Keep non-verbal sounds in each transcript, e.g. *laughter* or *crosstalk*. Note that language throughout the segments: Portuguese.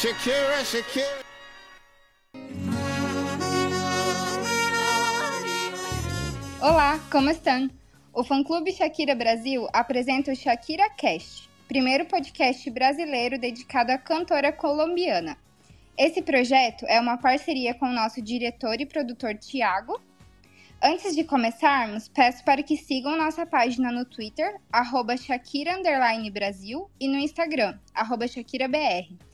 Shakira, Shakira. Olá, como estão? O fã-clube Shakira Brasil apresenta o Shakira Cast, primeiro podcast brasileiro dedicado à cantora colombiana. Esse projeto é uma parceria com o nosso diretor e produtor Tiago. Antes de começarmos, peço para que sigam nossa página no Twitter, arroba Shakira Brasil, e no Instagram, arroba ShakiraBR.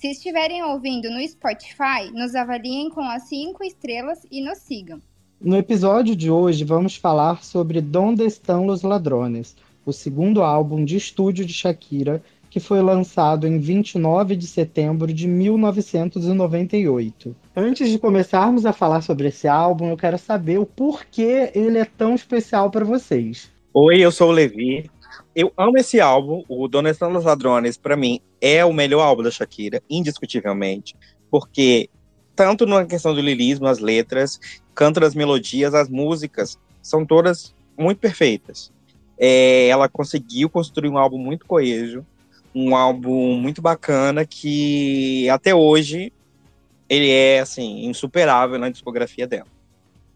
Se estiverem ouvindo no Spotify, nos avaliem com as 5 estrelas e nos sigam. No episódio de hoje, vamos falar sobre Donde Estão Los Ladrones, o segundo álbum de estúdio de Shakira, que foi lançado em 29 de setembro de 1998. Antes de começarmos a falar sobre esse álbum, eu quero saber o porquê ele é tão especial para vocês. Oi, eu sou o Levi. Eu amo esse álbum, o Estão Los Ladrones, para mim é o melhor álbum da Shakira, indiscutivelmente, porque tanto na questão do lirismo, as letras, canto das melodias, as músicas, são todas muito perfeitas. É, ela conseguiu construir um álbum muito coeso, um álbum muito bacana que até hoje ele é assim insuperável na discografia dela.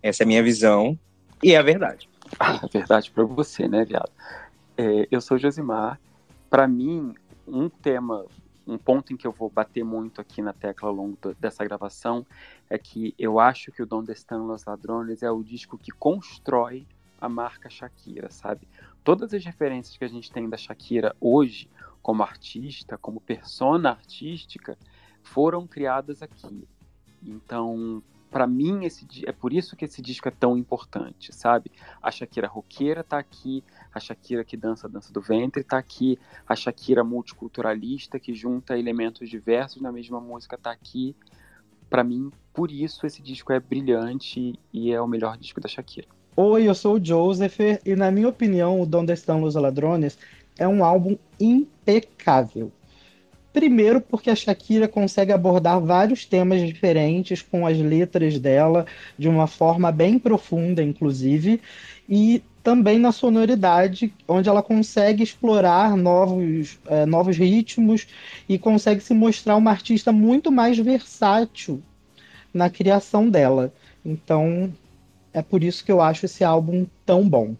Essa é a minha visão e é a verdade. *laughs* Ah, verdade para você, né, viado? É, eu sou Josimar. Para mim, um tema um ponto em que eu vou bater muito aqui na tecla ao longo dessa gravação é que eu acho que o Donde Estão Los Ladrones é o disco que constrói a marca Shakira, sabe? Todas as referências que a gente tem da Shakira hoje, como artista, como persona artística, foram criadas aqui. Então, para mim, esse, é por isso que esse disco é tão importante, sabe? A Shakira roqueira tá aqui, a Shakira que dança a dança do ventre tá aqui, a Shakira multiculturalista que junta elementos diversos na mesma música tá aqui. Para mim, por isso esse disco é brilhante e é o melhor disco da Shakira. Oi, eu sou o Joseph e na minha opinião, o Donde Estão Los Ladrones é um álbum impecável. Primeiro, porque a Shakira consegue abordar vários temas diferentes com as letras dela, de uma forma bem profunda, inclusive, e também na sonoridade, onde ela consegue explorar novos, é, novos ritmos e consegue se mostrar uma artista muito mais versátil na criação dela. Então, é por isso que eu acho esse álbum tão bom.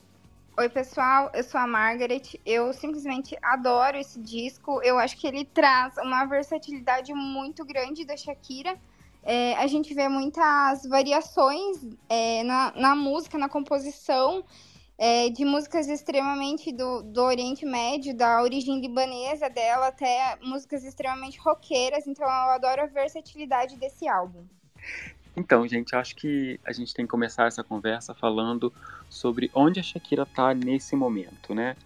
Oi, pessoal, eu sou a Margaret. Eu simplesmente adoro esse disco. Eu acho que ele traz uma versatilidade muito grande da Shakira. É, a gente vê muitas variações é, na, na, música, na composição, é, de músicas extremamente do, do Oriente Médio, da origem libanesa dela, até músicas extremamente roqueiras. Então, eu adoro a versatilidade desse álbum. Então, gente, acho que a gente tem que começar essa conversa falando sobre onde a Shakira está nesse momento, né?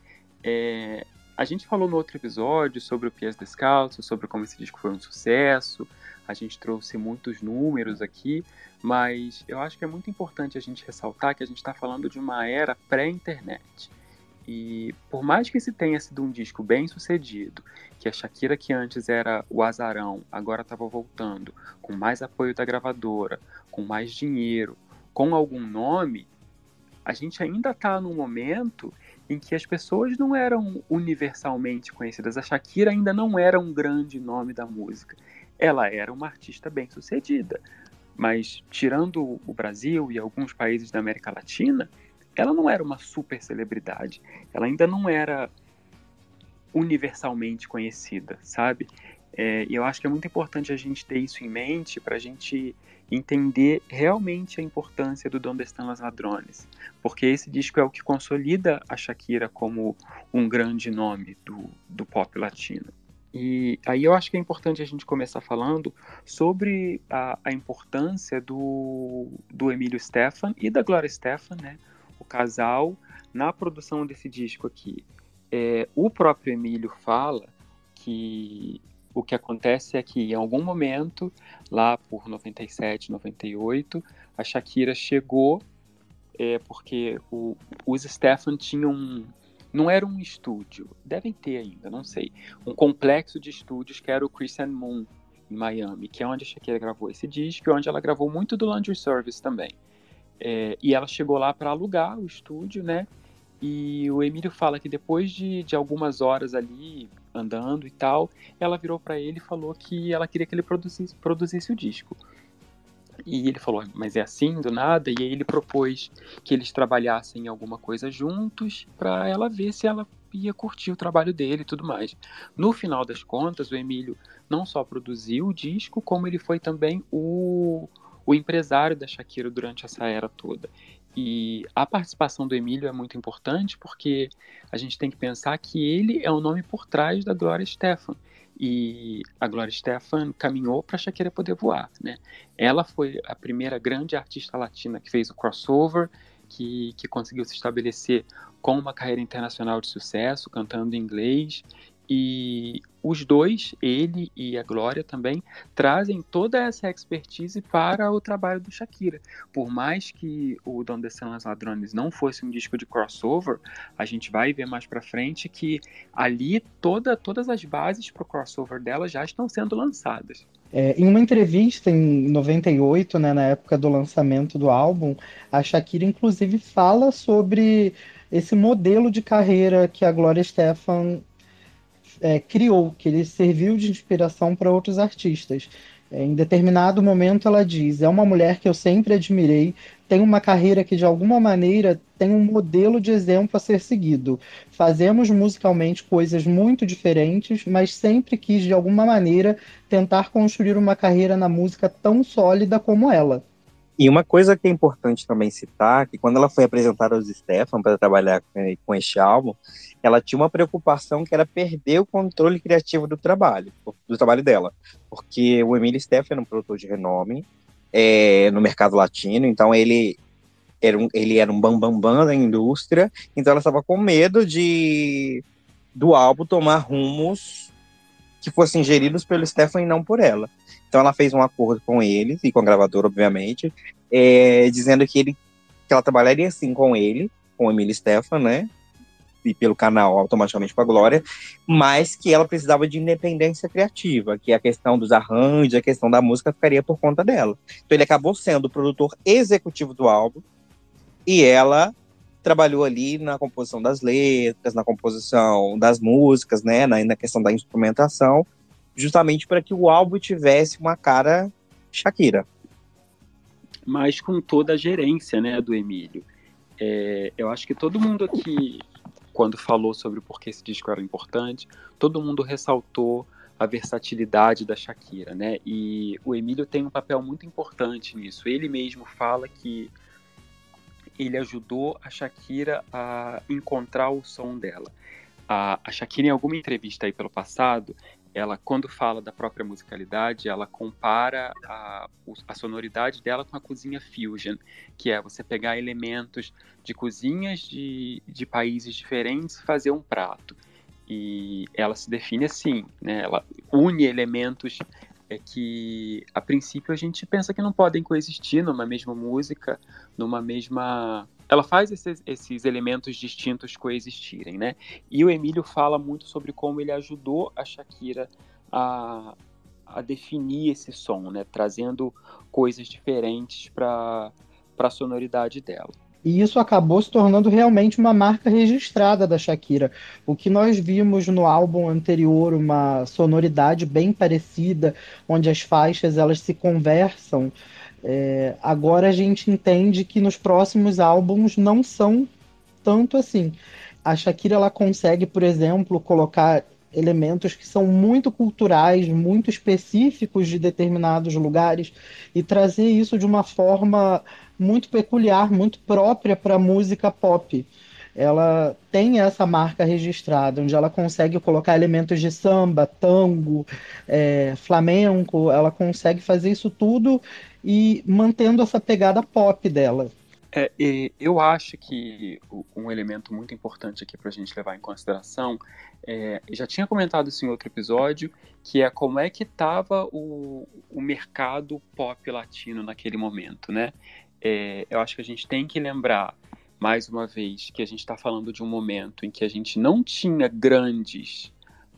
É, a gente falou no outro episódio sobre o Pies Descalço, sobre como esse disco foi um sucesso, a gente trouxe muitos números aqui, mas eu acho que é muito importante a gente ressaltar que a gente está falando de uma era pré-internet. E por mais que esse tenha sido um disco bem sucedido, que a Shakira, que antes era o azarão, agora estava voltando, com mais apoio da gravadora, com mais dinheiro, com algum nome, a gente ainda está num momento em que as pessoas não eram universalmente conhecidas. A Shakira ainda não era um grande nome da música. Ela era uma artista bem sucedida. Mas, tirando o Brasil e alguns países da América Latina, ela não era uma super celebridade. Ela ainda não era universalmente conhecida, sabe? É, e eu acho que é muito importante a gente ter isso em mente para a gente entender realmente a importância do Donde Estão Las Ladrones, porque esse disco é o que consolida a Shakira como um grande nome do, do pop latino. E aí eu acho que é importante a gente começar falando sobre a, a importância do, do Emílio Stefan e da Gloria Stefan, né? o casal na produção desse disco aqui. É, o próprio Emílio fala que o que acontece é que em algum momento, lá por 97, 98, a Shakira chegou é, porque o, os Stefan tinham não era um estúdio, devem ter ainda, não sei, um complexo de estúdios que era o Christian Moon em Miami, que é onde a Shakira gravou esse disco e onde ela gravou muito do Laundry Service também. É, e ela chegou lá para alugar o estúdio, né? E o Emílio fala que depois de, de algumas horas ali, andando e tal, ela virou para ele e falou que ela queria que ele produzisse, produzisse o disco. E ele falou, mas é assim, do nada? E aí ele propôs que eles trabalhassem alguma coisa juntos para ela ver se ela ia curtir o trabalho dele e tudo mais. No final das contas, o Emílio não só produziu o disco, como ele foi também o, o empresário da Shakira durante essa era toda. E a participação do Emílio é muito importante porque a gente tem que pensar que ele é o nome por trás da Gloria Stefan. E a Gloria Stefan caminhou para a Shakira poder voar. Né? Ela foi a primeira grande artista latina que fez o crossover, que, que conseguiu se estabelecer com uma carreira internacional de sucesso, cantando em inglês e os dois, ele e a Glória também, trazem toda essa expertise para o trabalho do Shakira. Por mais que o Donde São as Ladrones não fosse um disco de crossover, a gente vai ver mais para frente que ali toda, todas as bases para o crossover dela já estão sendo lançadas. É, em uma entrevista em 98, né, na época do lançamento do álbum, a Shakira inclusive fala sobre esse modelo de carreira que a Gloria Stefan é, criou, que ele serviu de inspiração para outros artistas. É, em determinado momento ela diz: é uma mulher que eu sempre admirei, tem uma carreira que de alguma maneira tem um modelo de exemplo a ser seguido. Fazemos musicalmente coisas muito diferentes, mas sempre quis de alguma maneira tentar construir uma carreira na música tão sólida como ela. E uma coisa que é importante também citar, que quando ela foi apresentada aos Stefan para trabalhar com este álbum, ela tinha uma preocupação que era perder o controle criativo do trabalho, do trabalho dela. Porque o Emílio Stefan era um produtor de renome é, no mercado latino, então ele era um, ele era um bambambam bam, bam da indústria, então ela estava com medo de do álbum tomar rumos que fossem geridos pelo Stefan e não por ela. Então ela fez um acordo com eles e com a gravadora, obviamente, é, dizendo que ele que ela trabalharia assim com ele, com o Emílio Stefan, né? E pelo canal automaticamente com a Glória, mas que ela precisava de independência criativa, que a questão dos arranjos, a questão da música ficaria por conta dela. Então ele acabou sendo o produtor executivo do álbum e ela trabalhou ali na composição das letras, na composição das músicas, né, na, na questão da instrumentação, justamente para que o álbum tivesse uma cara Shakira. Mas com toda a gerência, né, do Emílio. É, eu acho que todo mundo aqui, quando falou sobre por que esse disco era importante, todo mundo ressaltou a versatilidade da Shakira, né? E o Emílio tem um papel muito importante nisso. Ele mesmo fala que ele ajudou a Shakira a encontrar o som dela. A, a Shakira, em alguma entrevista aí pelo passado, ela quando fala da própria musicalidade, ela compara a, a, sonoridade dela com a cozinha fusion, que é você pegar elementos de cozinhas de, de países diferentes e fazer um prato. E ela se define assim, né? Ela une elementos é que a princípio a gente pensa que não podem coexistir numa mesma música, numa mesma ela faz esses, esses, elementos distintos coexistirem, né? E o Emílio fala muito sobre como ele ajudou a Shakira a, a definir esse som, né? Trazendo coisas diferentes para a sonoridade dela. E isso acabou se tornando realmente uma marca registrada da Shakira. O que nós vimos no álbum anterior, uma sonoridade bem parecida, onde as faixas elas se conversam, é, agora a gente entende que nos próximos álbuns não são tanto assim. A Shakira ela consegue, por exemplo, colocar elementos que são muito culturais, muito específicos de determinados lugares e trazer isso de uma forma muito peculiar, muito própria para a música pop. Ela tem essa marca registrada, onde ela consegue colocar elementos de samba, tango, é, flamenco, ela consegue fazer isso tudo e mantendo essa pegada pop dela. É, eu acho que um elemento muito importante aqui para a gente levar em consideração, é, já tinha comentado isso em outro episódio, que é como é que estava o, o mercado pop latino naquele momento, né? É, eu acho que a gente tem que lembrar, mais uma vez, que a gente está falando de um momento em que a gente não tinha grandes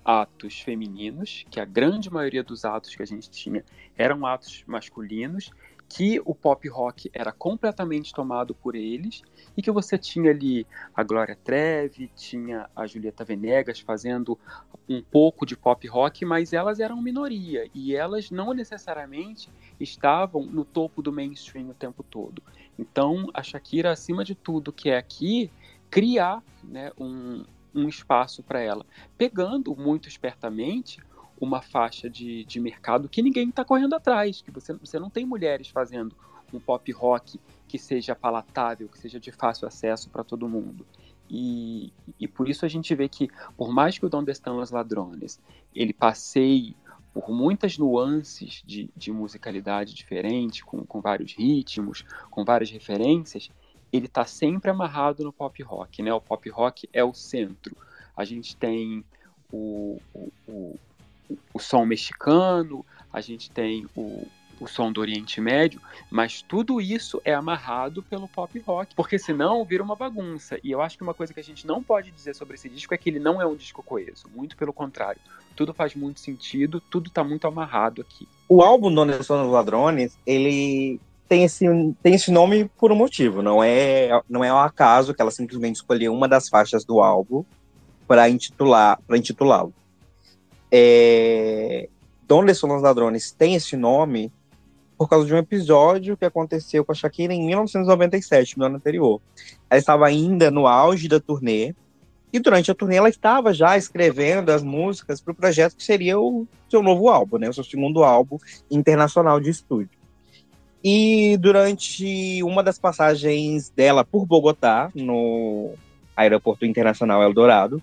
atos femininos, que a grande maioria dos atos que a gente tinha eram atos masculinos, que o pop rock era completamente tomado por eles e que você tinha ali a Glória Trevi, tinha a Julieta Venegas fazendo um pouco de pop rock, mas elas eram minoria e elas não necessariamente estavam no topo do mainstream o tempo todo. Então, a Shakira, acima de tudo, que é aqui, criar né, um, um espaço para ela, pegando muito espertamente uma faixa de, de mercado que ninguém está correndo atrás, que você, você não tem mulheres fazendo um pop rock que seja palatável, que seja de fácil acesso para todo mundo. E, e por isso a gente vê que, por mais que o Donde Estão os Ladrones ele passeie por muitas nuances de, de musicalidade diferente, com, com vários ritmos, com várias referências, ele está sempre amarrado no pop rock, né? O pop rock é o centro. A gente tem o, o, o, o som mexicano, a gente tem o, o som do Oriente Médio, mas tudo isso é amarrado pelo pop rock, porque senão vira uma bagunça. E eu acho que uma coisa que a gente não pode dizer sobre esse disco é que ele não é um disco coeso, muito pelo contrário. Tudo faz muito sentido, tudo está muito amarrado aqui. O álbum Donde São os Ladrones, ele tem esse, tem esse nome por um motivo, não é, não é um acaso que ela simplesmente escolheu uma das faixas do álbum para intitular, para intitulá-lo. É, Donde São os Ladrones tem esse nome por causa de um episódio que aconteceu com a Shakira em 1997, no ano anterior. Ela estava ainda no auge da turnê, e durante a turnê ela estava já escrevendo as músicas para o projeto que seria o seu novo álbum, né, o seu segundo álbum internacional de estúdio. E durante uma das passagens dela por Bogotá, no Aeroporto Internacional Eldorado,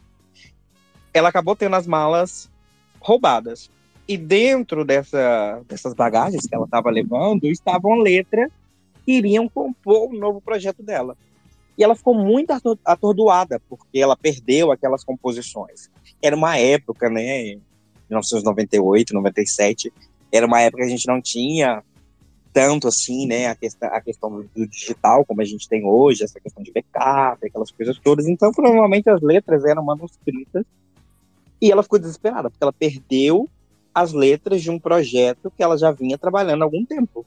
ela acabou tendo as malas roubadas. E dentro dessa, dessas bagagens que ela estava levando, estavam letras que iriam compor o novo projeto dela. E ela ficou muito atordoada, porque ela perdeu aquelas composições. Era uma época, né, 1998, 97, era uma época que a gente não tinha tanto assim, né, a questão, a questão do digital como a gente tem hoje, essa questão de backup, aquelas coisas todas. Então, provavelmente as letras eram manuscritas e ela ficou desesperada, porque ela perdeu as letras de um projeto que ela já vinha trabalhando há algum tempo.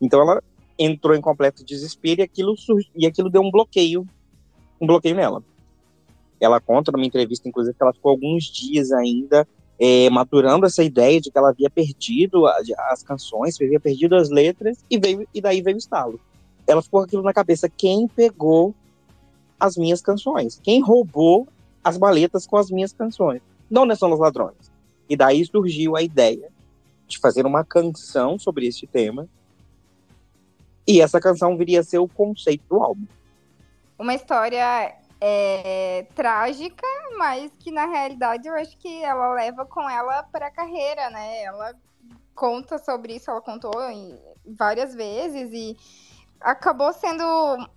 Então, ela entrou em completo desespero e aquilo, e aquilo deu um bloqueio, um bloqueio nela. Ela conta numa entrevista, inclusive, que ela ficou alguns dias ainda é, maturando essa ideia de que ela havia perdido as canções, havia perdido as letras, e, veio, e daí veio o estalo. Ela ficou com aquilo na cabeça: quem pegou as minhas canções? Quem roubou as maletas com as minhas canções? Não são os ladrões. E daí surgiu a ideia de fazer uma canção sobre este tema. E essa canção viria a ser o conceito do álbum. Uma história é, trágica, mas que na realidade eu acho que ela leva com ela para a carreira, né? Ela conta sobre isso, ela contou várias vezes e acabou sendo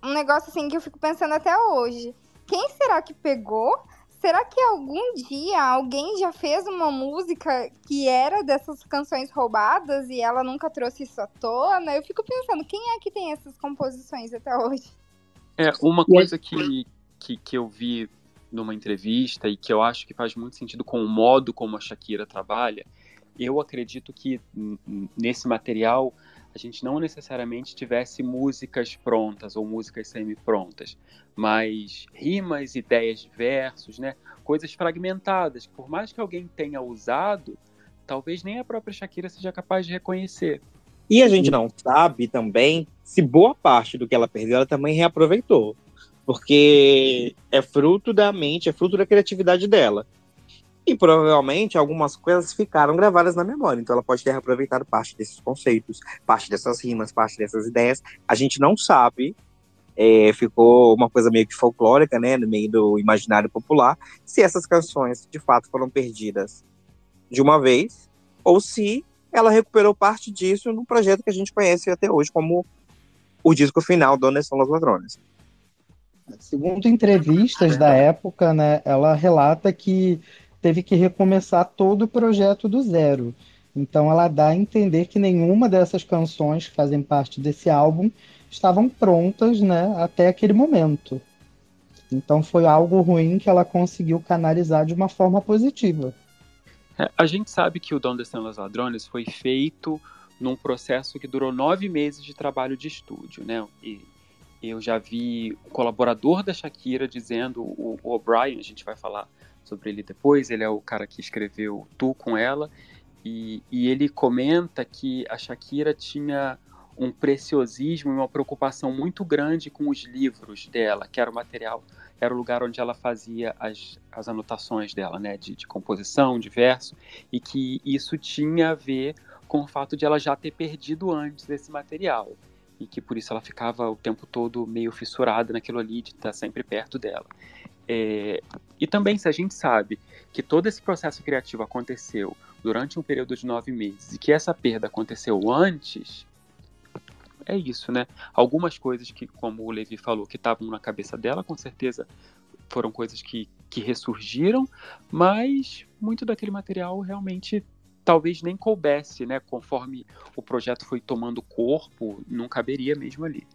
um negócio assim que eu fico pensando até hoje. Quem será que pegou? Será que algum dia alguém já fez uma música que era dessas canções roubadas e ela nunca trouxe isso à tona? Eu fico pensando, quem é que tem essas composições até hoje? É, uma coisa que, que, que eu vi numa entrevista e que eu acho que faz muito sentido com o modo como a Shakira trabalha, eu acredito que nesse material a gente não necessariamente tivesse músicas prontas ou músicas semi-prontas, mas rimas, ideias de versos, né? coisas fragmentadas, que por mais que alguém tenha usado, talvez nem a própria Shakira seja capaz de reconhecer. E a gente não sabe também se boa parte do que ela perdeu ela também reaproveitou porque é fruto da mente, é fruto da criatividade dela. E provavelmente algumas coisas ficaram gravadas na memória, então ela pode ter aproveitado parte desses conceitos, parte dessas rimas, parte dessas ideias. A gente não sabe, é, ficou uma coisa meio que folclórica, né, no meio do imaginário popular, se essas canções de fato foram perdidas de uma vez, ou se ela recuperou parte disso no projeto que a gente conhece até hoje como o disco final, Donas São os Ladrones. Segundo entrevistas da época, né, ela relata que teve que recomeçar todo o projeto do zero. Então ela dá a entender que nenhuma dessas canções que fazem parte desse álbum estavam prontas, né, até aquele momento. Então foi algo ruim que ela conseguiu canalizar de uma forma positiva. É, a gente sabe que o Dom Estão Los Ladrones foi feito num processo que durou nove meses de trabalho de estúdio, né? E eu já vi o colaborador da Shakira dizendo, o O'Brien, a gente vai falar sobre ele depois, ele é o cara que escreveu Tu com ela, e, e ele comenta que a Shakira tinha um preciosismo e uma preocupação muito grande com os livros dela, que era o material, era o lugar onde ela fazia as, as anotações dela, né, de, de composição, de verso, e que isso tinha a ver com o fato de ela já ter perdido antes esse material e que por isso ela ficava o tempo todo meio fissurada naquilo ali de estar sempre perto dela. É, e também se a gente sabe que todo esse processo criativo aconteceu durante um período de nove meses e que essa perda aconteceu antes, é isso, né? Algumas coisas que, como o Levi falou, que estavam na cabeça dela, com certeza foram coisas que, que ressurgiram, mas muito daquele material realmente talvez nem coubesse, né? Conforme o projeto foi tomando corpo, não caberia mesmo ali.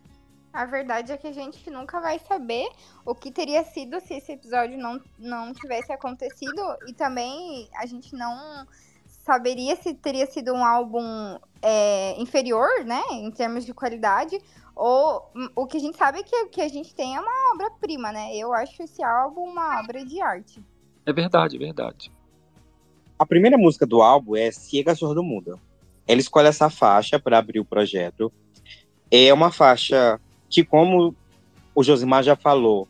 A verdade é que a gente nunca vai saber o que teria sido se esse episódio não, não tivesse acontecido. E também a gente não saberia se teria sido um álbum é, inferior, né? Em termos de qualidade. Ou o que a gente sabe é que o que a gente tem é uma obra-prima, né? Eu acho esse álbum uma obra de arte. É verdade, é verdade. A primeira música do álbum é Ciega Sordo Muda. Ela escolhe essa faixa para abrir o projeto. É uma faixa que, como o Josimar já falou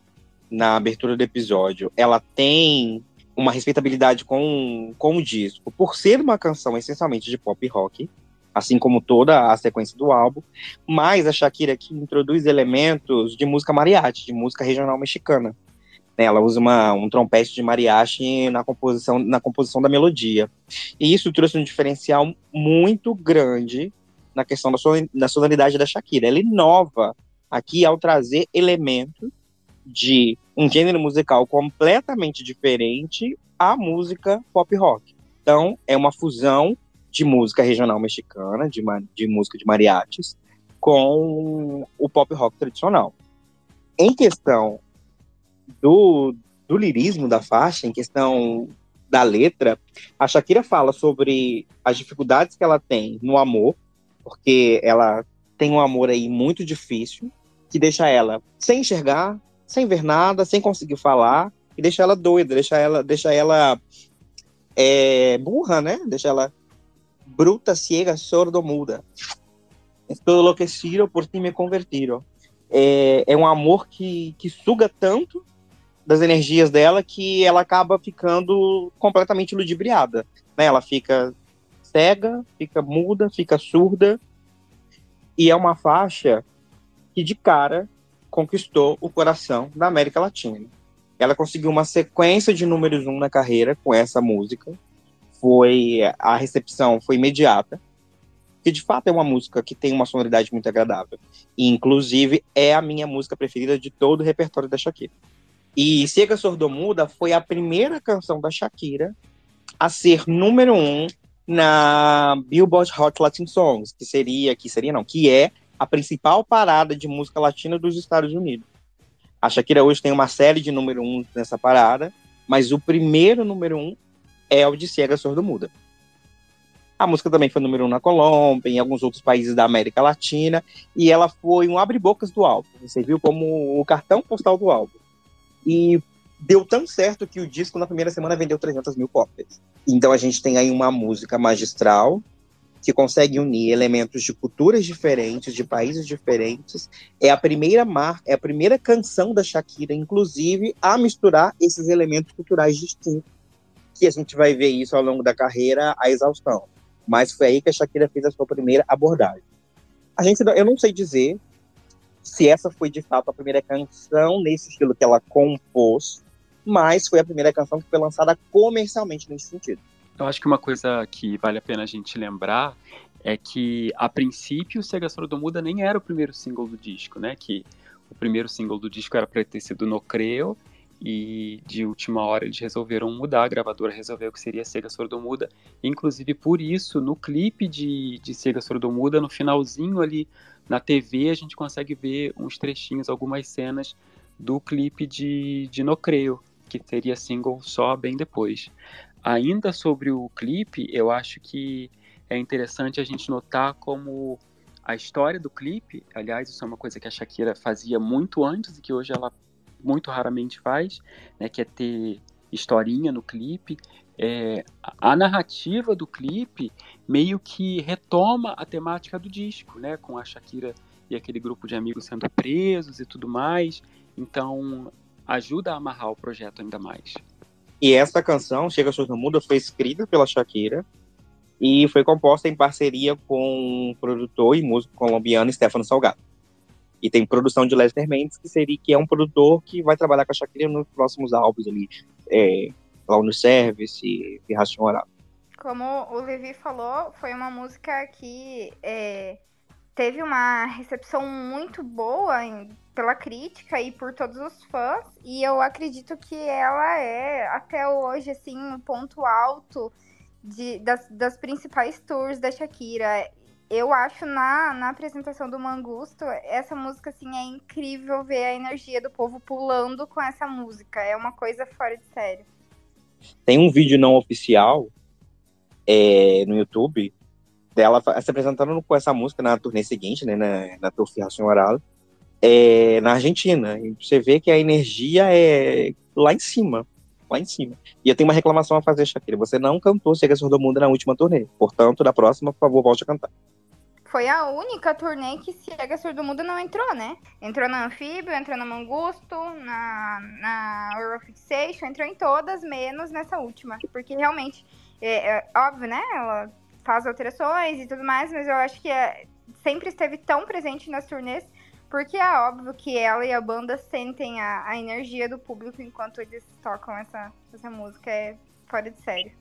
na abertura do episódio, ela tem uma respeitabilidade com, com o disco, por ser uma canção essencialmente de pop rock, assim como toda a sequência do álbum, mas a Shakira aqui introduz elementos de música mariachi, de música regional mexicana. Né, ela usa uma, um trompete de mariachi na composição, na composição da melodia. E isso trouxe um diferencial muito grande na questão da, da sonoridade da Shakira. Ela inova aqui ao trazer elementos de um gênero musical completamente diferente à música pop rock. Então, é uma fusão de música regional mexicana, de, de música de mariachis, com o pop rock tradicional. Em questão do, do lirismo da faixa, em questão da letra, a Shakira fala sobre as dificuldades que ela tem no amor, porque ela tem um amor aí muito difícil, que deixa ela sem enxergar, sem ver nada, sem conseguir falar, e deixa ela doida, deixa ela, deixa ela é, burra, né? Deixa ela bruta, ciega, sordo-muda. Estou enlouquecido por ti me convertiram. É, é um amor que, que suga tanto das energias dela que ela acaba ficando completamente ludibriada. Né? Ela fica cega, fica muda, fica surda. E é uma faixa que de cara conquistou o coração da América Latina. Ela conseguiu uma sequência de números um na carreira com essa música. Foi a recepção foi imediata, que de fato é uma música que tem uma sonoridade muito agradável. E, inclusive é a minha música preferida de todo o repertório da Shakira. E Cega Sordomuda foi a primeira canção da Shakira a ser número um na Billboard Hot Latin Songs, que seria, que seria não, que é a principal parada de música latina dos Estados Unidos. A Shakira hoje tem uma série de número um nessa parada, mas o primeiro número um é o de Cega Sordomuda. A música também foi número um na Colômbia, em alguns outros países da América Latina, e ela foi um abre-bocas do álbum. Você viu como o cartão postal do álbum. E deu tão certo que o disco na primeira semana vendeu 300 mil cópias. Então a gente tem aí uma música magistral que consegue unir elementos de culturas diferentes, de países diferentes. É a primeira marca, é a primeira canção da Shakira, inclusive, a misturar esses elementos culturais distintos. Que a gente vai ver isso ao longo da carreira à exaustão. Mas foi aí que a Shakira fez a sua primeira abordagem. A gente, eu não sei dizer se essa foi de fato a primeira canção nesse estilo que ela compôs, mas foi a primeira canção que foi lançada comercialmente nesse sentido. Eu acho que uma coisa que vale a pena a gente lembrar é que, a princípio, Sega Sordomuda nem era o primeiro single do disco, né? Que o primeiro single do disco era para ter sido No Creo, e de última hora eles resolveram mudar, a gravadora resolveu que seria Sega Sordomuda. Inclusive, por isso, no clipe de, de Sega Sordomuda, no finalzinho ali na TV a gente consegue ver uns trechinhos, algumas cenas do clipe de, de No Creio, que seria single só bem depois. Ainda sobre o clipe, eu acho que é interessante a gente notar como a história do clipe, aliás, isso é uma coisa que a Shakira fazia muito antes e que hoje ela muito raramente faz, né, que é ter historinha no clipe. É, a narrativa do clipe meio que retoma a temática do disco, né, com a Shakira e aquele grupo de amigos sendo presos e tudo mais. Então, ajuda a amarrar o projeto ainda mais. E essa canção, Chega Show no Mundo, foi escrita pela Shakira e foi composta em parceria com o produtor e músico colombiano Stefano Salgado. E tem produção de Lester Mendes, que seria que é um produtor que vai trabalhar com a Shakira nos próximos álbuns ali, é, lá no Service e Racional. Como o Levi falou, foi uma música que é, teve uma recepção muito boa em, pela crítica e por todos os fãs. E eu acredito que ela é, até hoje, assim, um ponto alto de, das, das principais tours da Shakira. Eu acho na, na apresentação do Mangusto, essa música assim é incrível ver a energia do povo pulando com essa música. É uma coisa fora de sério. Tem um vídeo não oficial é, no YouTube dela se apresentando com essa música na turnê seguinte, né, na, na Tour Oral, é, na Argentina. E você vê que a energia é lá em cima, lá em cima. E eu tenho uma reclamação a fazer, Shakira. Você não cantou Chega do Mundo na última turnê. Portanto, da próxima, por favor, volte a cantar. Foi a única turnê que Cega Mundo não entrou, né? Entrou na Anfíbio, entrou na Mangusto, na, na Eurofixation, entrou em todas, menos nessa última. Porque realmente, é, é óbvio, né? Ela faz alterações e tudo mais, mas eu acho que é, sempre esteve tão presente nas turnês, porque é óbvio que ela e a banda sentem a, a energia do público enquanto eles tocam essa, essa música, é fora de sério.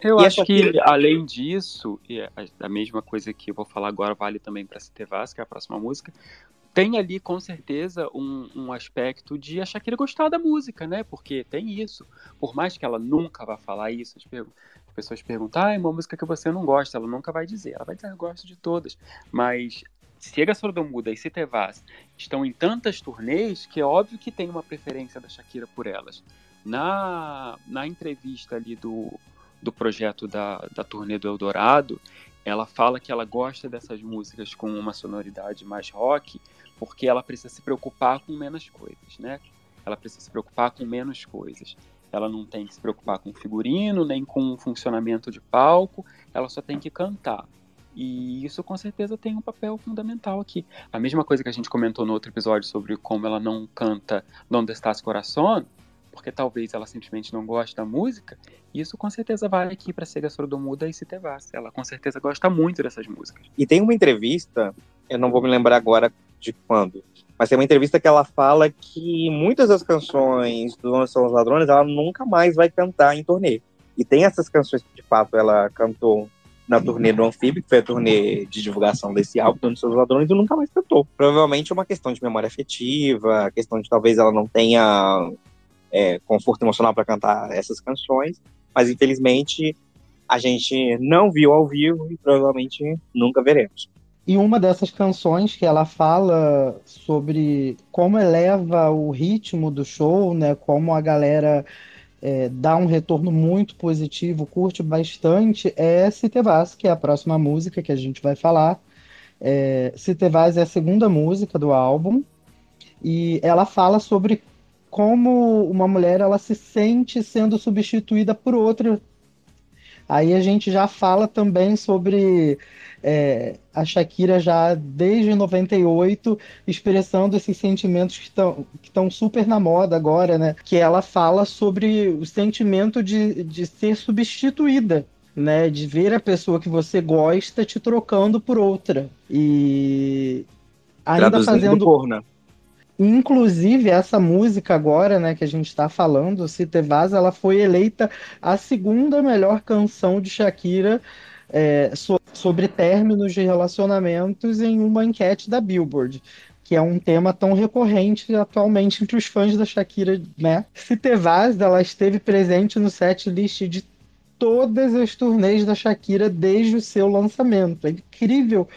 Eu e acho que, além disso, e é a mesma coisa que eu vou falar agora vale também para Citevas, que é a próxima música, tem ali com certeza um, um, aspecto de a Shakira gostar da música, né? Porque tem isso. Por mais que ela nunca vá falar isso, as pessoas perguntam, ah, é uma música que você não gosta, ela nunca vai dizer. Ela vai dizer, eu gosto de todas. Mas Chega Sordomuda e Citevas estão em tantas turnês que é óbvio que tem uma preferência da Shakira por elas. Na, na entrevista ali do, do projeto da, da turnê do Eldorado, ela fala que ela gosta dessas músicas com uma sonoridade mais rock, porque ela precisa se preocupar com menos coisas, né? Ela precisa se preocupar com menos coisas. Ela não tem que se preocupar com figurino, nem com funcionamento de palco, ela só tem que cantar. E isso com certeza tem um papel fundamental aqui. A mesma coisa que a gente comentou no outro episódio sobre como ela não canta Donde Estás Coração, porque talvez ela simplesmente não goste da música, isso com certeza vai aqui para Sega Sordomuda e Citevas. Ela com certeza gosta muito dessas músicas. E tem uma entrevista, eu não vou me lembrar agora de quando. Mas tem uma entrevista que ela fala que muitas das canções do Onde São os Ladrões ela nunca mais vai cantar em turnê. E tem essas canções que de fato ela cantou na turnê do Anfíbio, que foi a turnê de divulgação desse álbum, Onde São os Ladrões, e nunca mais cantou. Provavelmente é uma questão de memória afetiva, questão de talvez ela não tenha é, conforto emocional para cantar essas canções, mas infelizmente a gente não viu ao vivo e provavelmente nunca veremos. E uma dessas canções que ela fala sobre como eleva o ritmo do show, né? Como a galera é, dá um retorno muito positivo, curte bastante, é Citevas, que é a próxima música que a gente vai falar. É, Citevas é a segunda música do álbum e ela fala sobre como uma mulher ela se sente sendo substituída por outra. Aí a gente já fala também sobre é, a Shakira já desde 98 expressando esses sentimentos que estão que super na moda agora, né? Que ela fala sobre o sentimento de, de ser substituída. Né, de ver a pessoa que você gosta te trocando por outra. E ainda Traduzindo fazendo. Porno. Inclusive, essa música agora, né, que a gente está falando, Citevaz, ela foi eleita a segunda melhor canção de Shakira é, so, sobre términos de relacionamentos em uma enquete da Billboard, que é um tema tão recorrente atualmente entre os fãs da Shakira, né? Citevaz, ela esteve presente no set list de todas as turnês da Shakira desde o seu lançamento. É incrível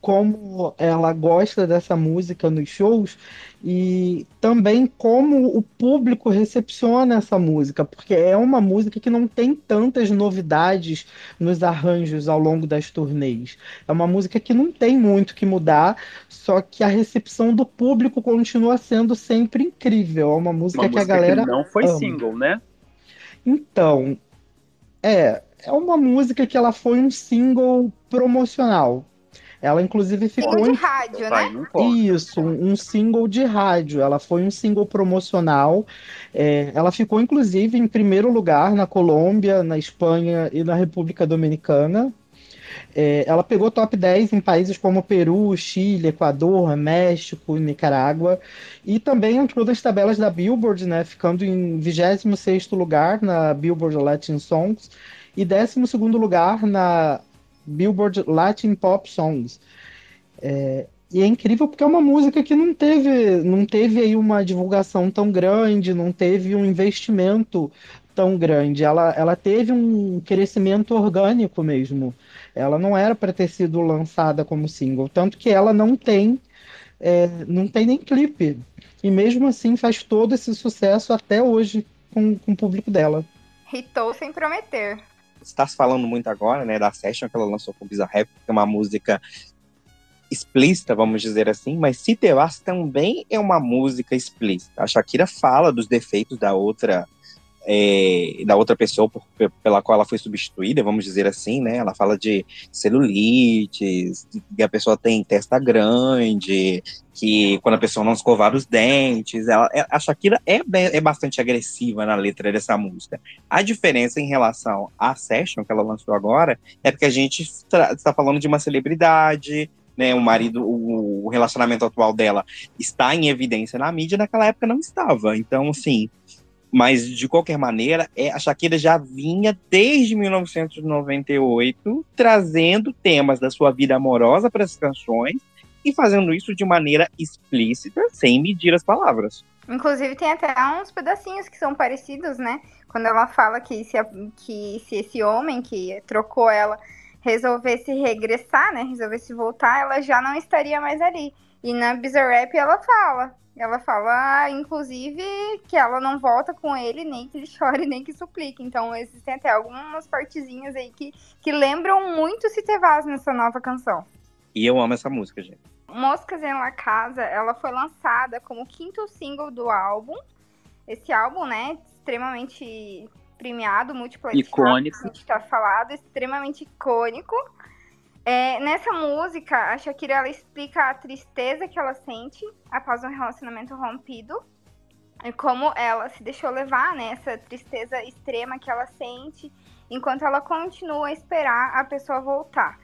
como ela gosta dessa música nos shows e também como o público recepciona essa música, porque é uma música que não tem tantas novidades nos arranjos ao longo das turnês. É uma música que não tem muito que mudar, só que a recepção do público continua sendo sempre incrível. É uma música uma que música a galera que não foi ama. single, né? Então, é, é uma música que ela foi um single promocional. Ela, inclusive, ficou Single em de rádio, Vai, né? isso, um single de rádio. Ela foi um single promocional. É, ela ficou, inclusive, em primeiro lugar na Colômbia, na Espanha e na República Dominicana. É, ela pegou top 10 em países como Peru, Chile, Equador, México e Nicarágua. E também entrou nas tabelas da Billboard, né, ficando em 26º lugar na Billboard Latin Songs e 12º lugar na Billboard Latin Pop Songs. É, e é incrível porque é uma música que não teve, não teve aí uma divulgação tão grande, não teve um investimento tão grande. Ela, ela teve um crescimento orgânico mesmo. Ela não era para ter sido lançada como single, tanto que ela não tem, é, não tem nem clipe. E mesmo assim faz todo esse sucesso até hoje com, com o público dela. Hitou sem prometer. Está se falando muito agora, né, da Session que ela lançou com Bizarre Rap, que é uma música explícita, vamos dizer assim, mas Se também é uma música explícita. A Shakira fala dos defeitos da outra é, da outra pessoa por, pela qual ela foi substituída, vamos dizer assim, né? Ela fala de celulites, que a pessoa tem testa grande, que quando a pessoa não escovar os dentes, ela, a Shakira é, é bastante agressiva na letra dessa música. A diferença em relação à Session que ela lançou agora é porque a gente está falando de uma celebridade, né, o marido, o, relacionamento atual dela está em evidência na mídia, naquela época não estava. Então, assim, mas de qualquer maneira, é, a Shakira já vinha desde 1998 trazendo temas da sua vida amorosa para as canções e fazendo isso de maneira explícita, sem medir as palavras. Inclusive tem até uns pedacinhos que são parecidos, né? Quando ela fala que se, que se esse homem que trocou ela resolvesse regressar, né? Resolvesse voltar, ela já não estaria mais ali. E na Bizarre Rap ela fala. Ela fala, inclusive, que ela não volta com ele, nem que ele *laughs* chore, nem que suplique. Então, existem até algumas partezinhas aí que, que lembram muito Se Te Vaz nessa nova canção. E eu amo essa música, gente. Moscas em La Casa, ela foi lançada como quinto single do álbum. Esse álbum, né, extremamente premiado, multiplatinado, icônico. a gente tá falado, extremamente icônico. É, nessa música, a Shakira ela explica a tristeza que ela sente após um relacionamento rompido e como ela se deixou levar nessa né, tristeza extrema que ela sente enquanto ela continua a esperar a pessoa voltar.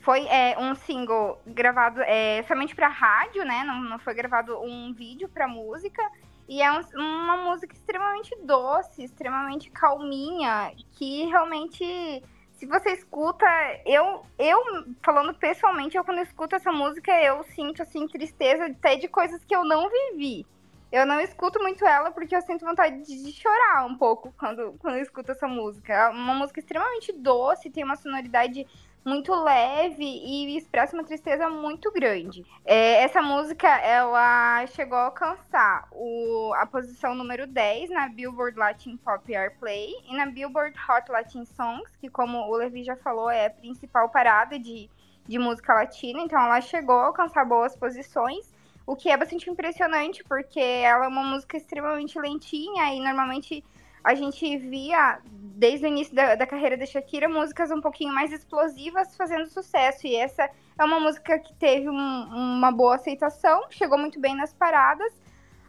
Foi é, um single gravado é, somente para rádio, né? Não, não foi gravado um vídeo para música. E é um, uma música extremamente doce, extremamente calminha, que realmente se você escuta, eu, eu falando pessoalmente, eu quando escuto essa música, eu sinto assim tristeza até de coisas que eu não vivi. Eu não escuto muito ela porque eu sinto vontade de chorar um pouco quando, quando eu escuto essa música. É uma música extremamente doce, tem uma sonoridade muito leve e expressa uma tristeza muito grande. É, essa música, ela chegou a alcançar o, a posição número 10 na Billboard Latin Pop Airplay e na Billboard Hot Latin Songs, que como o Levi já falou, é a principal parada de, de música latina, então ela chegou a alcançar boas posições, o que é bastante impressionante, porque ela é uma música extremamente lentinha e normalmente a gente via, desde o início da, da, carreira da Shakira, músicas um pouquinho mais explosivas fazendo sucesso. E essa é uma música que teve um, uma boa aceitação, chegou muito bem nas paradas,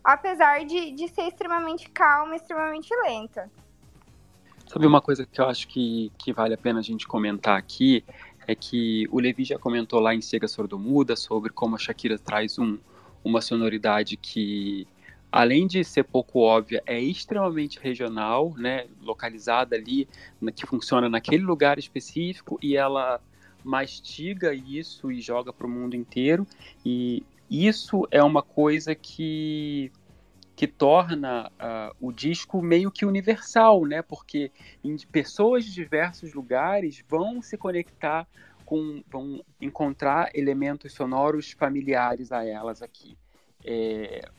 apesar de, de ser extremamente calma, extremamente lenta. Sabe uma coisa que eu acho que, que vale a pena a gente comentar aqui? É que o Levi já comentou lá em Cega Sordomuda sobre como a Shakira traz um, uma sonoridade que além de ser pouco óbvia, é extremamente regional, né, localizada ali, que funciona naquele lugar específico e ela mastiga isso e joga para o mundo inteiro. E isso é uma coisa que que torna uh, o disco meio que universal, né? Porque pessoas de diversos lugares vão se conectar com, vão encontrar elementos sonoros familiares a elas aqui. É,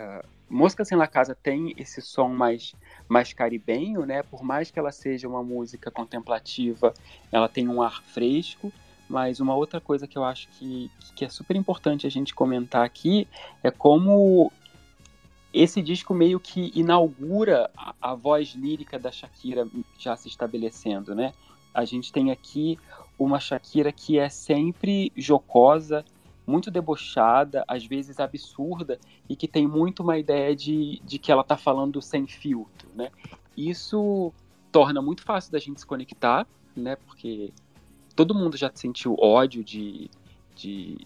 uh, Mosca Sem La Casa tem esse som mais, mais caribenho, né? Por mais que ela seja uma música contemplativa, ela tem um ar fresco. Mas uma outra coisa que eu acho que, que é super importante a gente comentar aqui é como esse disco meio que inaugura a, a voz lírica da Shakira já se estabelecendo, né? A gente tem aqui uma Shakira que é sempre jocosa, muito debochada, às vezes absurda, e que tem muito uma ideia de, de que ela está falando sem filtro, né? Isso torna muito fácil da gente se conectar, né? Porque todo mundo já sentiu ódio de, de,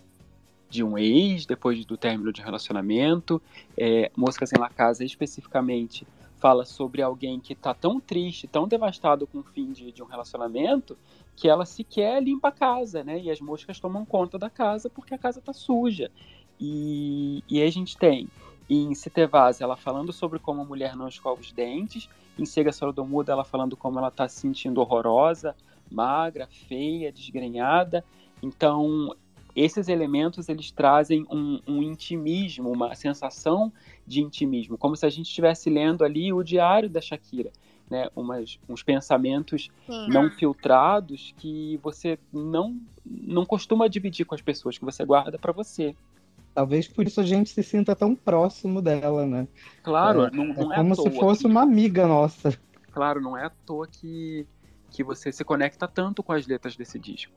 de um ex depois do término de relacionamento. É, Moscas em La Casa, especificamente, fala sobre alguém que está tão triste, tão devastado com o fim de, de um relacionamento, que ela sequer limpa a casa, né? E as moscas tomam conta da casa porque a casa tá suja. E, e aí a gente tem em Citevaz ela falando sobre como a mulher não escova os dentes, em Cega Sordomuda ela falando como ela tá se sentindo horrorosa, magra, feia, desgrenhada. Então, esses elementos eles trazem um, um, intimismo, uma sensação de intimismo, como se a gente estivesse lendo ali o diário da Shakira né, umas, uns pensamentos Sim. não filtrados que você não, não costuma dividir com as pessoas, que você guarda para você. Talvez por isso a gente se sinta tão próximo dela, né? Claro, é, não, não é, é como se fosse que... uma amiga nossa. Claro, não é à toa que, que você se conecta tanto com as letras desse disco.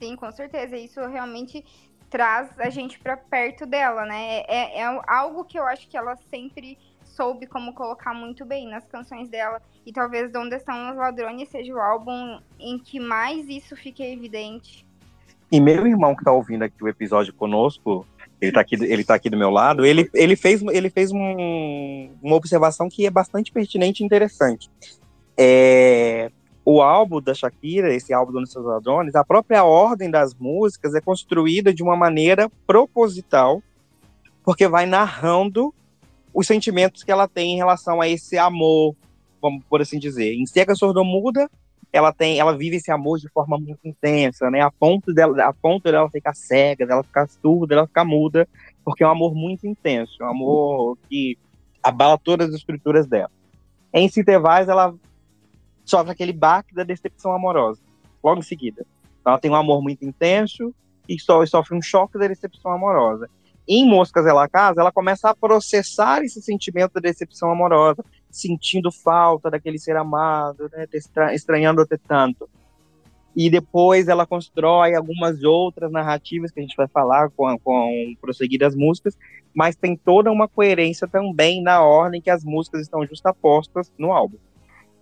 Sim, com certeza. Isso realmente traz a gente para perto dela, né? É, é algo que eu acho que ela sempre soube como colocar muito bem nas canções dela. E talvez Onde Estão os Ladrões seja o álbum em que mais isso fique evidente. E meu irmão que tá ouvindo aqui o episódio conosco, ele tá aqui, ele tá aqui do meu lado, ele, ele fez, ele fez um, uma observação que é bastante pertinente e interessante. É, o álbum da Shakira, esse álbum do os Ladrões, a própria ordem das músicas é construída de uma maneira proposital, porque vai narrando os sentimentos que ela tem em relação a esse amor, vamos por assim dizer. Em Cega Sordomuda, ela tem, ela vive esse amor de forma muito intensa, né? A ponto dela, a ponto dela ficar cega, dela ficar surda, dela ficar muda, porque é um amor muito intenso, um amor que abala todas as estruturas dela. Em Citevais, ela sofre aquele baque da decepção amorosa, logo em seguida. Então, ela tem um amor muito intenso e sofre um choque da decepção amorosa em Moscas Ela Casa, ela começa a processar esse sentimento da decepção amorosa, sentindo falta daquele ser amado, né, estranhando até tanto. E depois ela constrói algumas outras narrativas que a gente vai falar com, com prosseguir das músicas, mas tem toda uma coerência também na ordem que as músicas estão justapostas no álbum.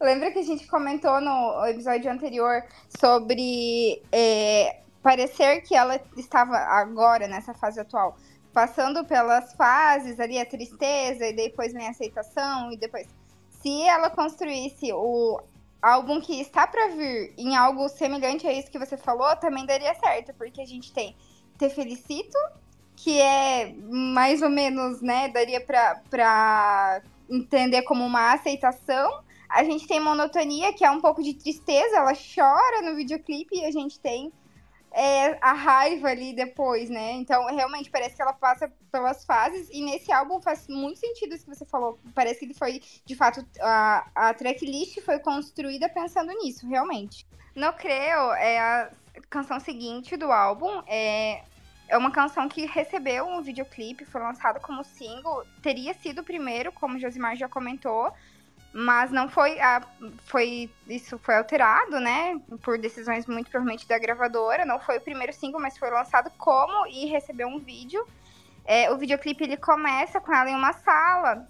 Lembra que a gente comentou no episódio anterior sobre é, parecer que ela estava agora, nessa fase atual, passando pelas fases ali, a tristeza, e depois vem a aceitação, e depois. Se ela construísse o álbum que está para vir em algo semelhante a isso que você falou, também daria certo, porque a gente tem Te Felicito, que é mais ou menos, né, daria para entender como uma aceitação. A gente tem Monotonia, que é um pouco de tristeza, ela chora no videoclipe, e a gente tem é, a raiva ali depois, né? Então, realmente, parece que ela passa pelas fases. E nesse álbum faz muito sentido isso que você falou. Parece que ele foi, de fato, a, a tracklist foi construída pensando nisso, realmente. No Creo é a canção seguinte do álbum. É, é uma canção que recebeu um videoclipe, foi lançado como single. Teria sido o primeiro, como Josimar já comentou mas não foi a, foi isso foi alterado, né, por decisões muito provavelmente da gravadora. Não foi o primeiro single, mas foi lançado como e recebeu um vídeo. É, o videoclipe ele começa com ela em uma sala.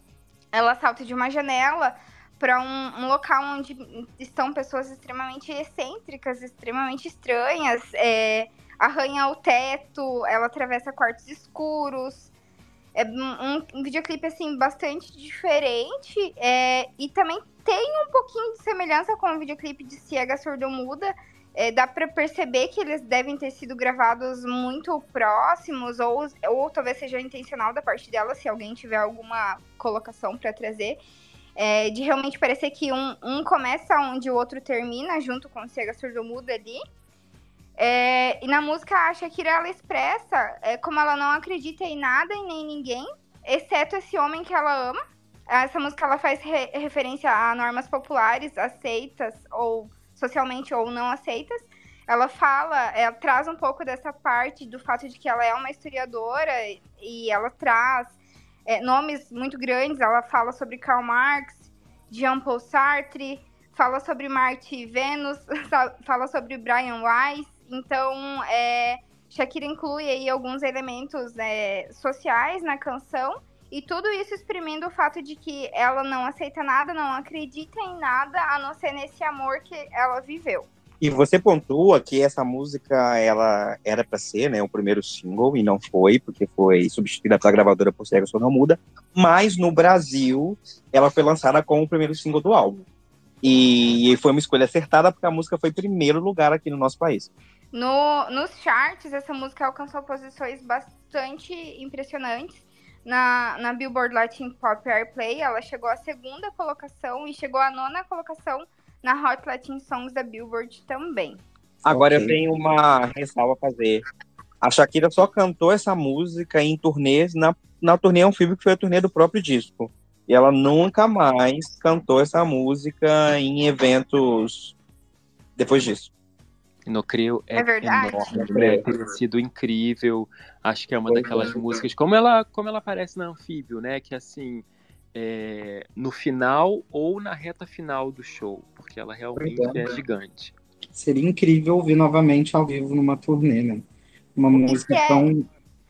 Ela salta de uma janela para um, um, local onde estão pessoas extremamente excêntricas, extremamente estranhas. É, arranha o teto, ela atravessa quartos escuros. É um, um videoclipe, assim, bastante diferente. É, e também tem um pouquinho de semelhança com o videoclipe de Ciega Surdo-Muda. É, dá para perceber que eles devem ter sido gravados muito próximos, ou, ou talvez seja intencional da parte dela, se alguém tiver alguma colocação para trazer. É, de realmente parecer que um, um começa onde o outro termina, junto com o Surdo-Muda ali. É, e na música a Shakira ela expressa é, como ela não acredita em nada e nem ninguém, exceto esse homem que ela ama. Essa música ela faz re referência a normas populares aceitas ou socialmente ou não aceitas. Ela fala, ela traz um pouco dessa parte do fato de que ela é uma historiadora e ela traz é, nomes muito grandes. Ela fala sobre Karl Marx, Jean-Paul Sartre, fala sobre Marte e Vênus, *laughs* fala sobre Brian Weiss. Então, é, Shakira inclui aí alguns elementos é, sociais na canção e tudo isso exprimindo o fato de que ela não aceita nada, não acredita em nada, a não ser nesse amor que ela viveu. E você pontua que essa música ela era para ser, né, o primeiro single e não foi, porque foi substituída pela gravadora por Cega Só Não Muda, mas no Brasil ela foi lançada como o primeiro single do álbum. E foi uma escolha acertada porque a música foi primeiro lugar aqui no nosso país. No, nos charts, essa música alcançou posições bastante impressionantes na, na Billboard Latin Pop Airplay, ela chegou à segunda colocação e chegou à nona colocação na Hot Latin Songs da Billboard também. Agora okay. eu tenho uma ressalva a fazer. A Shakira só cantou essa música em turnês, na, na turnê Anfíbio, que foi a turnê do próprio disco. E ela nunca mais cantou essa música em eventos depois disso. No Creo é, é verdade. enorme, é, tem sido incrível. Acho que é uma daquelas músicas, como ela, como ela aparece na Anfíbio, né? Que assim, é, no final ou na reta final do show, porque ela realmente é gigante. Seria incrível ouvir novamente ao vivo numa turnê, né? Uma música é... tão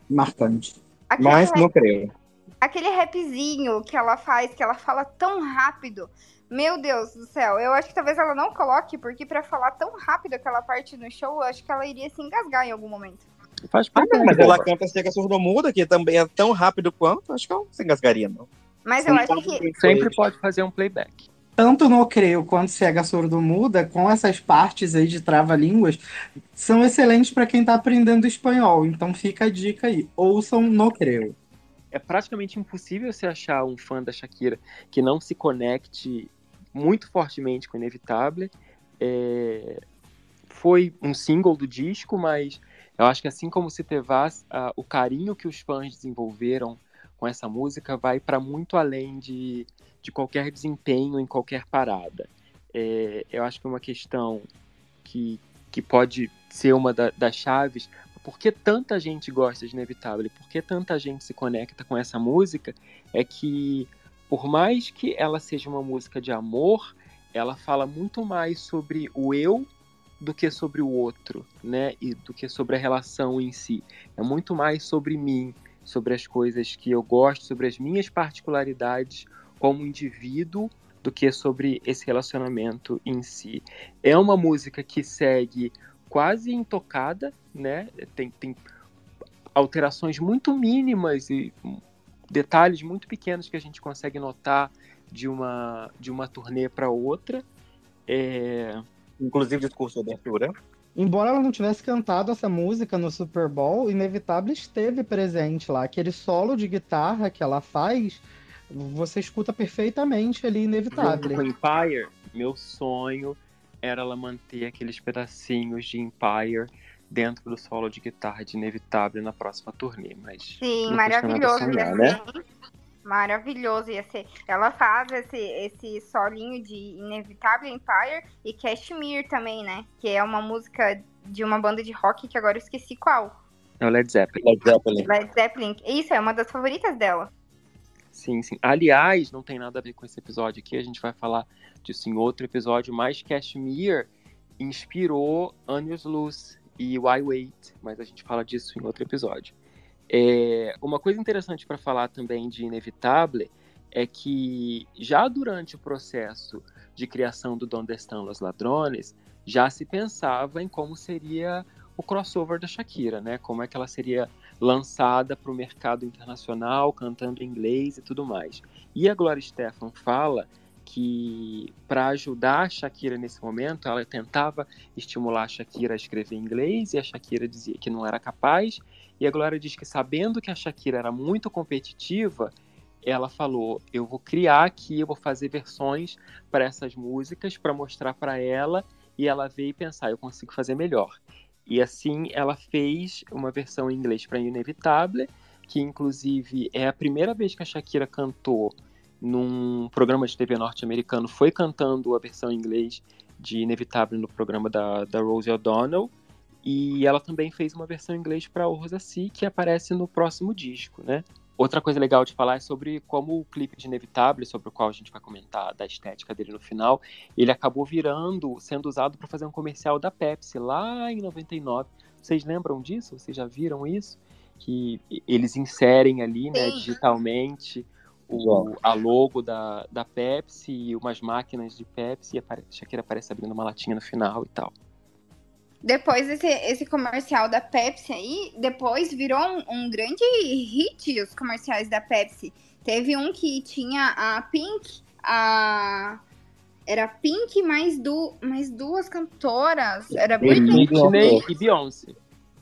marcante. Aquele Mas não creio. Aquele rapzinho que ela faz, que ela fala tão rápido. Meu Deus do céu, eu acho que talvez ela não coloque, porque para falar tão rápido aquela parte no show, eu acho que ela iria se engasgar em algum momento. Faz parte, ah, mas ela canta Cega Surdo-Muda, que também é tão rápido quanto, acho que ela não se engasgaria, não. Mas eu acho que. Sempre pode fazer um playback. Tanto no Creio quanto Cega Surdo-Muda, com essas partes aí de trava-línguas, são excelentes para quem está aprendendo espanhol. Então fica a dica aí. Ouçam no Creio é praticamente impossível você achar um fã da Shakira que não se conecte muito fortemente com Inevitável. É, foi um single do disco, mas eu acho que assim como Se Te Vas, o carinho que os fãs desenvolveram com essa música vai para muito além de, de qualquer desempenho em qualquer parada. É, eu acho que é uma questão que, que pode ser uma da, das chaves. Por que tanta gente gosta de Inevitável? Por que tanta gente se conecta com essa música? É que por mais que ela seja uma música de amor, ela fala muito mais sobre o eu do que sobre o outro, né? E do que sobre a relação em si. É muito mais sobre mim, sobre as coisas que eu gosto, sobre as minhas particularidades como indivíduo, do que sobre esse relacionamento em si. É uma música que segue quase intocada, né? Tem, tem alterações muito mínimas e detalhes muito pequenos que a gente consegue notar de uma, de uma turnê para outra. É... Inclusive discurso de abertura. Embora ela não tivesse cantado essa música no Super Bowl, Inevitável esteve presente lá. Aquele solo de guitarra que ela faz, você escuta perfeitamente ali Inevitável. Empire, meu sonho era ela manter aqueles pedacinhos de Empire dentro do solo de guitarra de Inevitável na próxima turnê, mas sim, maravilhoso sonhar, né? Maravilhoso ia ser. Ela faz esse, esse solinho de Inevitável Empire e Cashmere também, né? Que é uma música de uma banda de rock que agora eu esqueci qual. É o Led Zeppelin. Led Zeppelin. Led Zeppelin. Isso, é uma das favoritas dela. Sim, sim. Aliás, não tem nada a ver com esse episódio aqui, a gente vai falar disso em outro episódio, mas Cashmere inspirou Anos Luz e Why Wait, mas a gente fala disso em outro episódio. É, uma coisa interessante para falar também de Inevitável é que já durante o processo de criação do Donde Estão os Ladrones, já se pensava em como seria o crossover da Shakira, né? Como é que ela seria lançada para o mercado internacional, cantando em inglês e tudo mais. E a Gloria Stefan fala que para ajudar a Shakira nesse momento, ela tentava estimular a Shakira a escrever em inglês e a Shakira dizia que não era capaz. E a Glória diz que sabendo que a Shakira era muito competitiva, ela falou: "Eu vou criar aqui, eu vou fazer versões para essas músicas para mostrar para ela e ela veio e pensar, eu consigo fazer melhor". E assim ela fez uma versão em inglês para Inevitable, que inclusive é a primeira vez que a Shakira cantou num programa de TV norte-americano, foi cantando a versão em inglês de Inevitável no programa da, da Rosie O'Donnell. E ela também fez uma versão em inglês para o Si, que aparece no próximo disco, né? Outra coisa legal de falar é sobre como o clipe de Inevitável, sobre o qual a gente vai comentar da estética dele no final, ele acabou virando, sendo usado para fazer um comercial da Pepsi lá em 99. Vocês lembram disso? Vocês já viram isso? Que eles inserem ali, né, digitalmente o, a logo da, da Pepsi e umas máquinas de Pepsi e a Shakira aparece abrindo uma latinha no final e tal. Depois esse, esse comercial da Pepsi aí, depois virou um, um grande hit os comerciais da Pepsi. Teve um que tinha a Pink, a era Pink mais, du, mais duas cantoras. Era Britney e Beyoncé.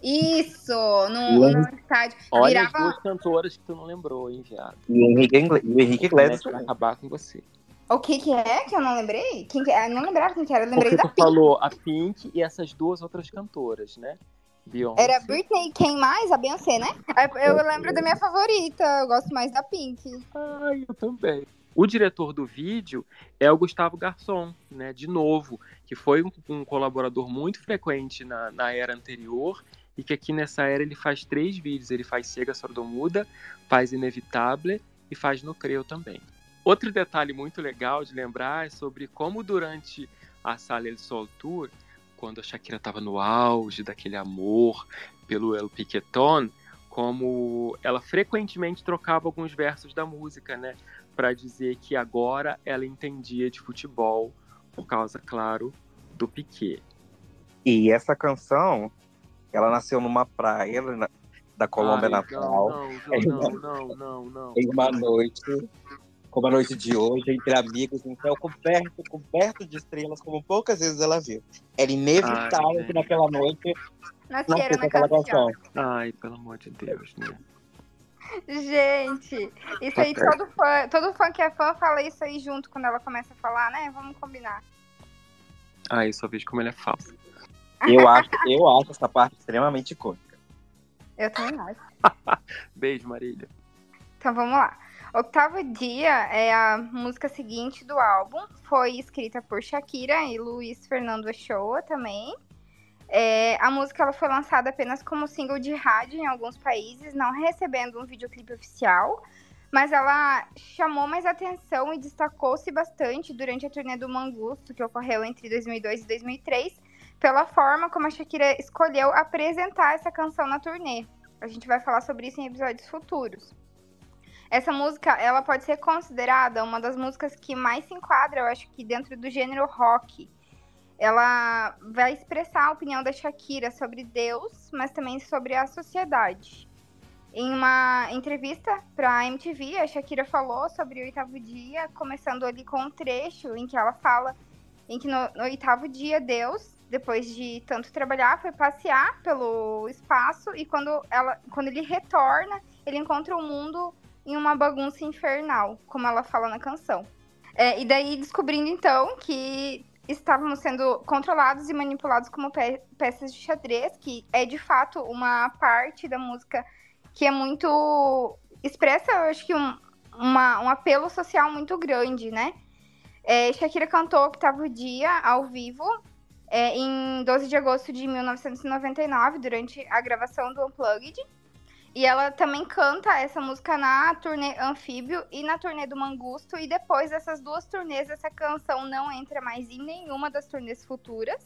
Isso, no, no estádio. Olha Virava... as duas cantoras que tu não lembrou, hein, viado. E o Henrique, o Henrique Iglesias vai acabar com você. O que que é que eu não lembrei? Quem que... Eu não lembrava quem que era, eu lembrei Porque da tu Pink. falou a Pink e essas duas outras cantoras, né? Beyoncé. Era Britney quem mais? A Beyoncé, né? Eu lembro da minha favorita, eu gosto mais da Pink. Ai, eu também. O diretor do vídeo é o Gustavo Garçon, né? De novo, que foi um, um colaborador muito frequente na, na era anterior e que aqui nessa era ele faz três vídeos. Ele faz Cega Sordomuda, faz Inevitável e faz No Creu também. Outro detalhe muito legal de lembrar é sobre como durante a Sala El Sol Tour, quando a Shakira estava no auge daquele amor pelo El Piqueton, como ela frequentemente trocava alguns versos da música, né, para dizer que agora ela entendia de futebol por causa, claro, do Piquet. E essa canção ela nasceu numa praia da Colômbia Ai, Natal. Não, não, não, não, não, Em uma noite, como a noite de hoje, entre amigos, em céu coberto, coberto de estrelas, como poucas vezes ela viu. Era inevitável Ai, que naquela noite nascesse aquela canção. Ai, pelo amor de Deus, né? Gente, isso aí todo fã, todo fã que é fã fala isso aí junto quando ela começa a falar, né? Vamos combinar. Ah, eu só vejo como ele é falso. Eu acho, eu acho essa parte extremamente icônica. Eu também acho. *laughs* Beijo, Marília. Então vamos lá. Octavo Dia é a música seguinte do álbum. Foi escrita por Shakira e Luiz Fernando Ochoa também. É, a música ela foi lançada apenas como single de rádio em alguns países, não recebendo um videoclipe oficial. Mas ela chamou mais atenção e destacou-se bastante durante a turnê do Mangusto, que ocorreu entre 2002 e 2003, pela forma como a Shakira escolheu apresentar essa canção na turnê. A gente vai falar sobre isso em episódios futuros. Essa música, ela pode ser considerada uma das músicas que mais se enquadra, eu acho que dentro do gênero rock. Ela vai expressar a opinião da Shakira sobre Deus, mas também sobre a sociedade. Em uma entrevista para a MTV, a Shakira falou sobre o oitavo dia, começando ali com um trecho em que ela fala em que no, no oitavo dia Deus depois de tanto trabalhar, foi passear pelo espaço e quando, ela, quando ele retorna, ele encontra o mundo em uma bagunça infernal, como ela fala na canção. É, e daí descobrindo então que estávamos sendo controlados e manipulados como pe peças de xadrez, que é de fato uma parte da música que é muito expressa, eu acho que um, uma, um apelo social muito grande, né? É, Shakira cantou Octavo Dia ao vivo é, em 12 de agosto de 1999, durante a gravação do Unplugged. E ela também canta essa música na turnê Anfíbio e na turnê do Mangusto. E depois dessas duas turnês, essa canção não entra mais em nenhuma das turnês futuras.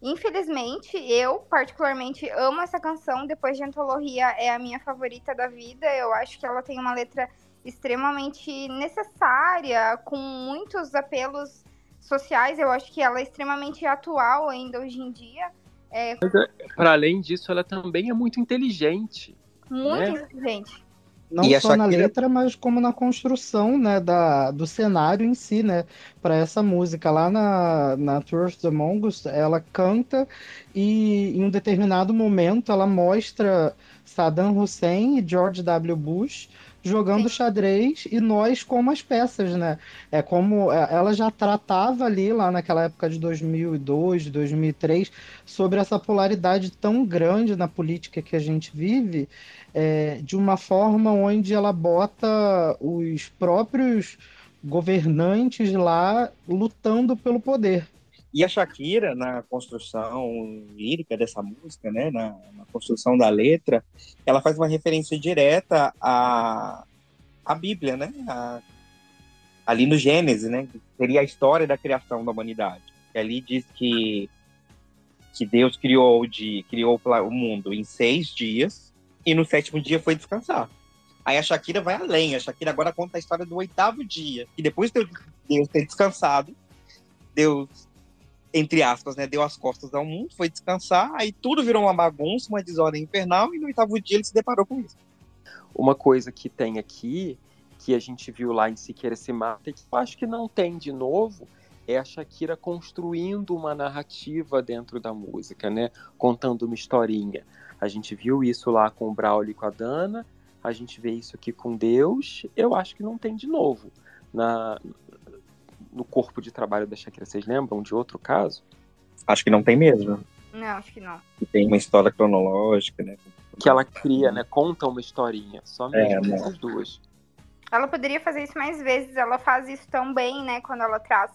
Infelizmente, eu particularmente amo essa canção. Depois de Antologia, é a minha favorita da vida. Eu acho que ela tem uma letra extremamente necessária, com muitos apelos sociais, eu acho que ela é extremamente atual ainda hoje em dia. É... é Para além disso, ela também é muito inteligente. Muito né? inteligente. Não e só na letra, mas como na construção né, da, do cenário em si, né? Para essa música. Lá na, na Tour of the Mongols, ela canta e em um determinado momento ela mostra Saddam Hussein e George W. Bush jogando Sim. xadrez e nós como as peças, né? É como é, ela já tratava ali lá naquela época de 2002, 2003 sobre essa polaridade tão grande na política que a gente vive, é, de uma forma onde ela bota os próprios governantes lá lutando pelo poder. E a Shakira, na construção lírica dessa música, né, na, na, construção da letra, ela faz uma referência direta à, à Bíblia, né, a, ali no Gênesis, né, que seria a história da criação da humanidade. E ali diz que, que Deus criou, de, criou o mundo em seis dias e no sétimo dia foi descansar. Aí a Shakira vai além, a Shakira agora conta a história do oitavo dia, que depois de Deus ter descansado, Deus entre aspas, né, deu as costas ao mundo, foi descansar, aí tudo virou uma bagunça, uma desordem infernal, e no oitavo dia ele se deparou com isso. Uma coisa que tem aqui, que a gente viu lá em Siqueira Se Mata, que eu acho que não tem de novo, é a Shakira construindo uma narrativa dentro da música, né? Contando uma historinha. A gente viu isso lá com o Braulio e com a Dana, a gente vê isso aqui com Deus, eu acho que não tem de novo. Na, no corpo de trabalho da Shakira. Vocês lembram de outro caso? Acho que não tem mesmo. Não, acho que não. tem uma história cronológica, né? Que ela cria, né? Conta uma historinha. Só é, mesmo é, essas duas. Ela poderia fazer isso mais vezes. Ela faz isso tão bem, né? Quando ela traz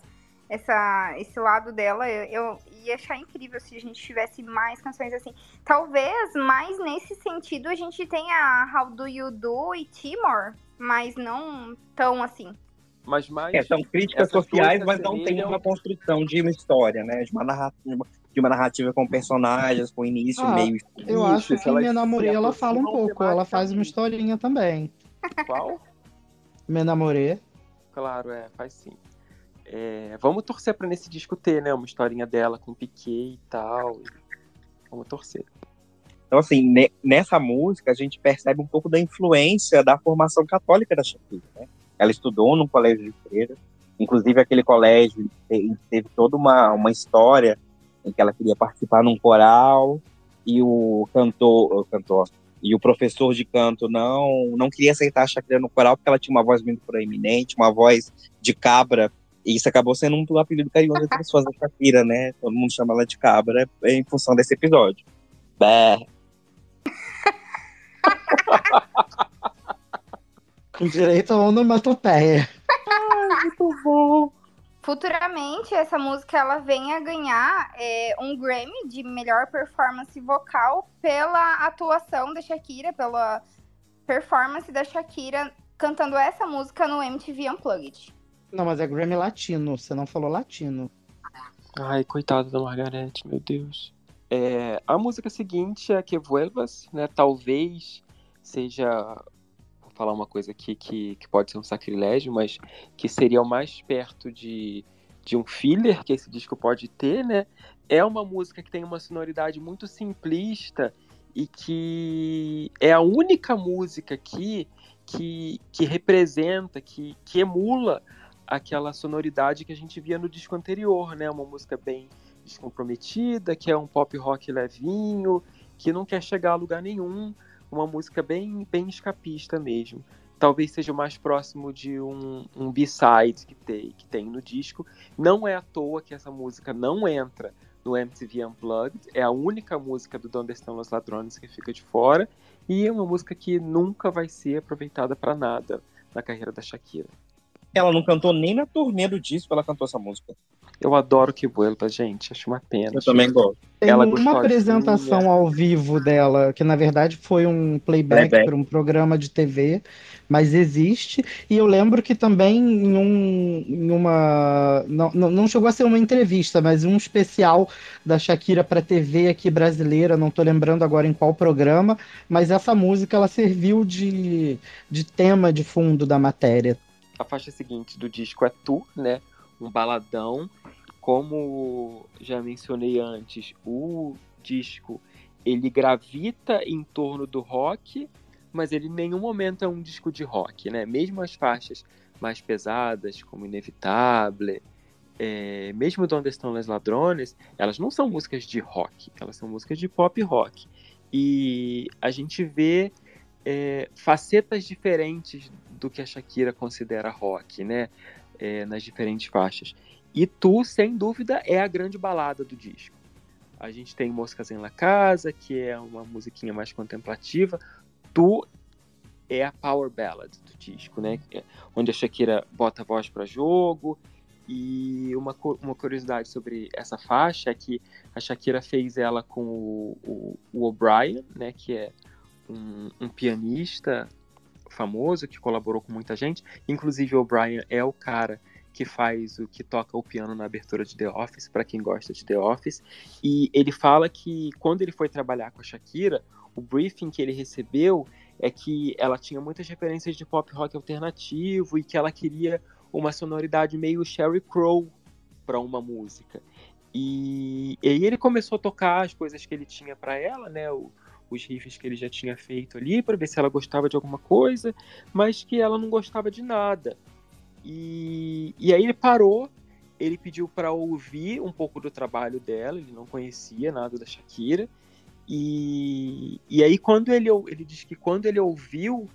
essa, esse lado dela. Eu, eu ia achar incrível se a gente tivesse mais canções assim. Talvez mais nesse sentido a gente tenha How Do You Do e Timor, mas não tão assim mas mais. É, são críticas sociais, mas não tem uma construção de uma história, né? De uma narrativa, de uma narrativa com personagens, com início, ah, meio. Eu acho que Minha Namorê ela fala um pouco, ela faz uma historinha também. Qual? Minha Namorê. Claro, é, faz sim. É, vamos torcer para nesse disco ter, né? Uma historinha dela com Piquet e tal. Vamos torcer. Então, assim, nessa música a gente percebe um pouco da influência da formação católica da Shakira, né? Ela estudou num colégio de freira, inclusive aquele colégio teve toda uma, uma história em que ela queria participar num coral e o cantor, o cantor e o professor de canto não não queria aceitar a Shakira no coral porque ela tinha uma voz muito proeminente, uma voz de cabra, e isso acabou sendo um apelido carinhoso das pessoas da Shakira, né? Todo mundo chama ela de cabra em função desse episódio. Bé. *laughs* Com direito a onomatopeia. Ah, muito bom. Futuramente, essa música ela vem a ganhar é, um Grammy de melhor performance vocal pela atuação da Shakira, pela performance da Shakira cantando essa música no MTV Unplugged. Não, mas é Grammy latino, você não falou latino. Ai, coitada da Margarete, meu Deus. É, a música seguinte é Que Vuelvas, né? Talvez seja falar uma coisa aqui que, que pode ser um sacrilégio, mas que seria o mais perto de, de um filler que esse disco pode ter, né? É uma música que tem uma sonoridade muito simplista e que é a única música aqui que, que representa, que, que emula aquela sonoridade que a gente via no disco anterior, né? Uma música bem descomprometida, que é um pop rock levinho, que não quer chegar a lugar nenhum, uma música bem, bem escapista mesmo. Talvez seja o mais próximo de um, um B-side que tem, que tem no disco. Não é à toa que essa música não entra no MTV Unplugged. É a única música do Donde Estão Os Ladrones que fica de fora. E é uma música que nunca vai ser aproveitada para nada na carreira da Shakira. Ela não cantou nem na turnê do disco, ela cantou essa música. Eu adoro que vuelva, gente. Acho uma pena. Eu também gosto. Tem ela uma apresentação ao vivo dela, que na verdade foi um playback, playback. para um programa de TV, mas existe. E eu lembro que também em, um, em uma. Não, não chegou a ser uma entrevista, mas um especial da Shakira para TV aqui brasileira, não estou lembrando agora em qual programa, mas essa música ela serviu de, de tema de fundo da matéria a faixa seguinte do disco é Tu, né? Um baladão. Como já mencionei antes, o disco ele gravita em torno do rock, mas ele em nenhum momento é um disco de rock, né? Mesmo as faixas mais pesadas, como Inevitável, é, mesmo Donde Estão Os Ladrones, elas não são músicas de rock, elas são músicas de pop rock. E a gente vê é, facetas diferentes do que a Shakira considera rock, né? É, nas diferentes faixas. E Tu, sem dúvida, é a grande balada do disco. A gente tem Moscas em La Casa, que é uma musiquinha mais contemplativa. Tu é a power ballad do disco, né? É onde a Shakira bota a voz para jogo. E uma, uma curiosidade sobre essa faixa é que a Shakira fez ela com o, o, O'Brien, né? Que é um, um pianista famoso que colaborou com muita gente. Inclusive, o O'Brien é o cara que faz o que toca o piano na abertura de The Office, para quem gosta de The Office. E ele fala que quando ele foi trabalhar com a Shakira, o briefing que ele recebeu é que ela tinha muitas referências de pop rock alternativo e que ela queria uma sonoridade meio Sheryl Crow para uma música. E, e, aí ele começou a tocar as coisas que ele tinha para ela, né? O, os riffs que ele já tinha feito ali para ver se ela gostava de alguma coisa, mas que ela não gostava de nada. E, e aí ele parou, ele pediu para ouvir um pouco do trabalho dela, ele não conhecia nada da Shakira. E, e aí quando ele, ele diz que quando ele ouviu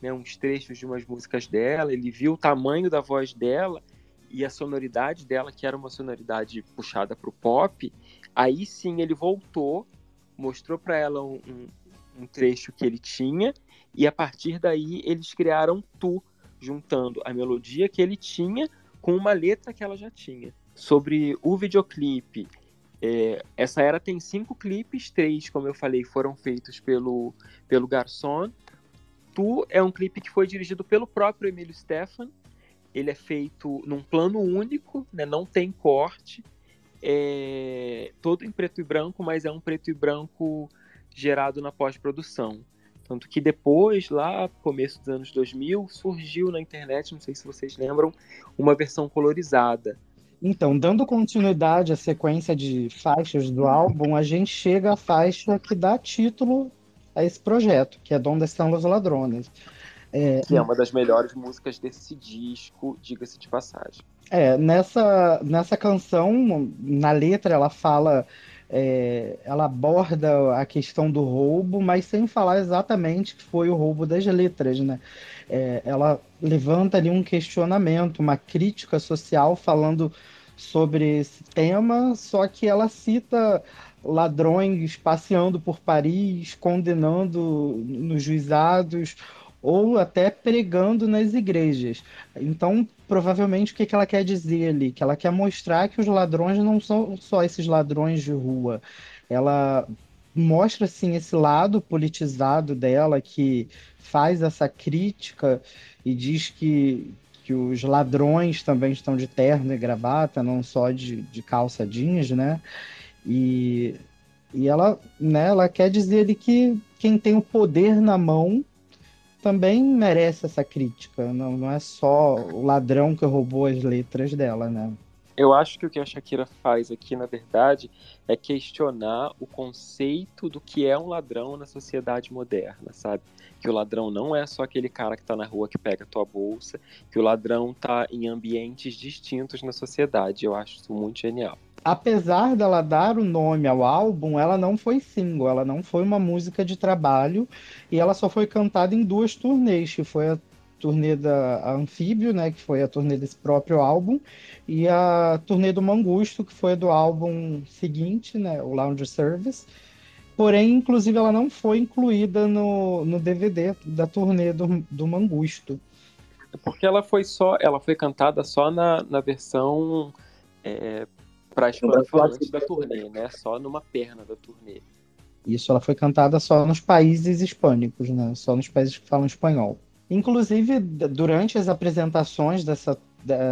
né, uns trechos de umas músicas dela, ele viu o tamanho da voz dela e a sonoridade dela, que era uma sonoridade puxada para o pop, aí sim ele voltou, mostrou para ela um, um, um, trecho que ele tinha, e a partir daí eles criaram Tu, juntando a melodia que ele tinha com uma letra que ela já tinha. Sobre o videoclipe, é, essa era tem cinco clipes, três, como eu falei, foram feitos pelo, pelo Garçon. Tu é um clipe que foi dirigido pelo próprio Emílio Stefan. Ele é feito num plano único, né, não tem corte, é todo em preto e branco, mas é um preto e branco gerado na pós-produção. Tanto que depois, lá começo dos anos 2000, surgiu na internet, não sei se vocês lembram, uma versão colorizada. Então, dando continuidade à sequência de faixas do álbum, a gente chega à faixa que dá título a esse projeto, que é Onde Estão os Ladrones. É, que é uma das melhores músicas desse disco, diga-se de passagem. É, nessa, nessa canção, na letra, ela fala é, ela aborda a questão do roubo, mas sem falar exatamente que foi o roubo das letras, né? É, ela levanta ali um questionamento, uma crítica social falando sobre esse tema, só que ela cita ladrões passeando por Paris, condenando nos juizados ou até pregando nas igrejas. Então, provavelmente, o que, que ela quer dizer ali? Que ela quer mostrar que os ladrões não são só esses ladrões de rua. Ela mostra, assim, esse lado politizado dela, que faz essa crítica e diz que, que os ladrões também estão de terno e gravata, não só de, de calça jeans, né? E, e ela, né, ela quer dizer que quem tem o poder na mão também merece essa crítica. Não, não é só o ladrão que roubou as letras dela, né? Eu acho que o que a Shakira faz aqui, na verdade, é questionar o conceito do que é um ladrão na sociedade moderna, sabe? Que o ladrão não é só aquele cara que tá na rua que pega a tua bolsa, que o ladrão tá em ambientes distintos na sociedade. Eu acho isso muito genial apesar dela dar o nome ao álbum, ela não foi single, ela não foi uma música de trabalho e ela só foi cantada em duas turnês, que foi a turnê da Anfíbio, né, que foi a turnê desse próprio álbum, e a turnê do Mangusto, que foi do álbum seguinte, né, o Lounge Service. Porém, inclusive, ela não foi incluída no, no DVD da turnê do, do Mangusto. Porque ela foi só, ela foi cantada só na, na versão é, para as fãs da turnê, né? Só numa perna da turnê. Isso, ela foi cantada só nos países hispânicos, né? Só nos países que falam espanhol. Inclusive, durante as apresentações dessa,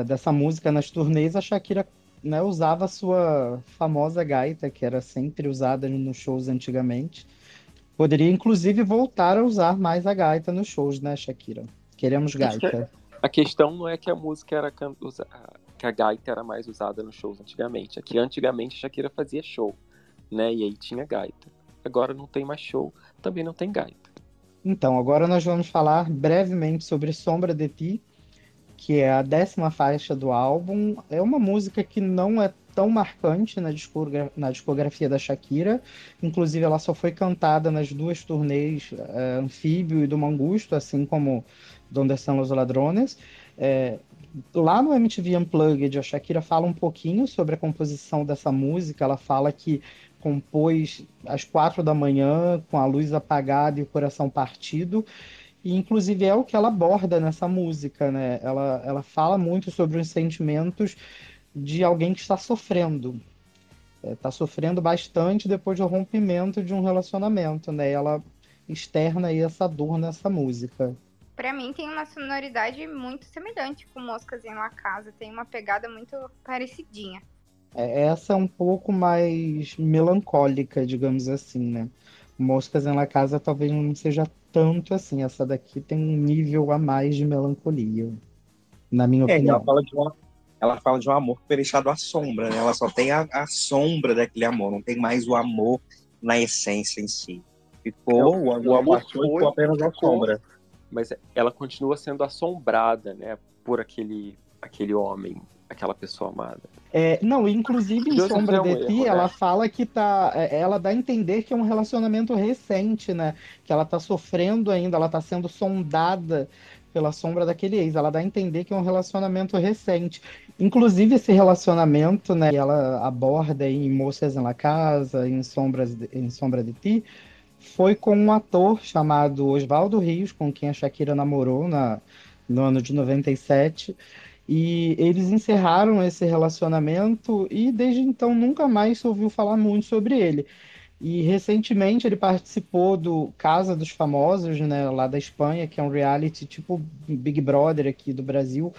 dessa música nas turnês, a Shakira né, usava a sua famosa gaita, que era sempre usada nos shows antigamente. Poderia, inclusive, voltar a usar mais a gaita nos shows, né, Shakira? Queremos gaita. A questão não é que a música era que a gaita era mais usada nos shows antigamente. Aqui antigamente a Shakira fazia show, né? E aí tinha gaita. Agora não tem mais show, também não tem gaita. Então, agora nós vamos falar brevemente sobre Sombra de Ti, que é a décima faixa do álbum. É uma música que não é tão marcante na, discogra na discografia da Shakira. Inclusive, ela só foi cantada nas duas turnês é, Anfíbio e do Mangusto, assim como Donde Estão Los Ladrones. É, lá no MTV Unplugged, a Shakira fala um pouquinho sobre a composição dessa música. Ela fala que compôs às quatro da manhã, com a luz apagada e o coração partido. E, inclusive, é o que ela aborda nessa música, né? Ela, ela fala muito sobre os sentimentos de alguém que está sofrendo. Está é, sofrendo bastante depois do rompimento de um relacionamento, né? Ela externa aí essa dor nessa música. Para mim tem uma sonoridade muito semelhante com Moscas em La Casa, tem uma pegada muito parecidinha. É, essa é um pouco mais melancólica, digamos assim, né? Moscas em La Casa talvez não seja tanto assim. Essa daqui tem um nível a mais de melancolia, na minha é, opinião. Ela fala, de uma, ela fala de um amor que foi deixado à sombra, né? Ela só tem a, a sombra daquele amor, não tem mais o amor na essência em si. Ficou, o, o amor foi, ficou apenas a sombra. Mas ela continua sendo assombrada, né? Por aquele, aquele homem, aquela pessoa amada. É, não, inclusive em Deus Sombra de Ti, ela né? fala que tá. É, ela dá a entender que é um relacionamento recente, né? Que ela tá sofrendo ainda, ela tá sendo sondada pela sombra daquele ex. Ela dá a entender que é um relacionamento recente. Inclusive, esse relacionamento, né? Que ela aborda em Moças na Casa, em, Sombras, em Sombra de Ti, foi com um ator chamado Oswaldo Rios, com quem a Shakira namorou na, no ano de 97. E eles encerraram esse relacionamento e desde então nunca mais se ouviu falar muito sobre ele. E recentemente ele participou do Casa dos Famosos, né, lá da Espanha, que é um reality tipo Big Brother aqui do Brasil,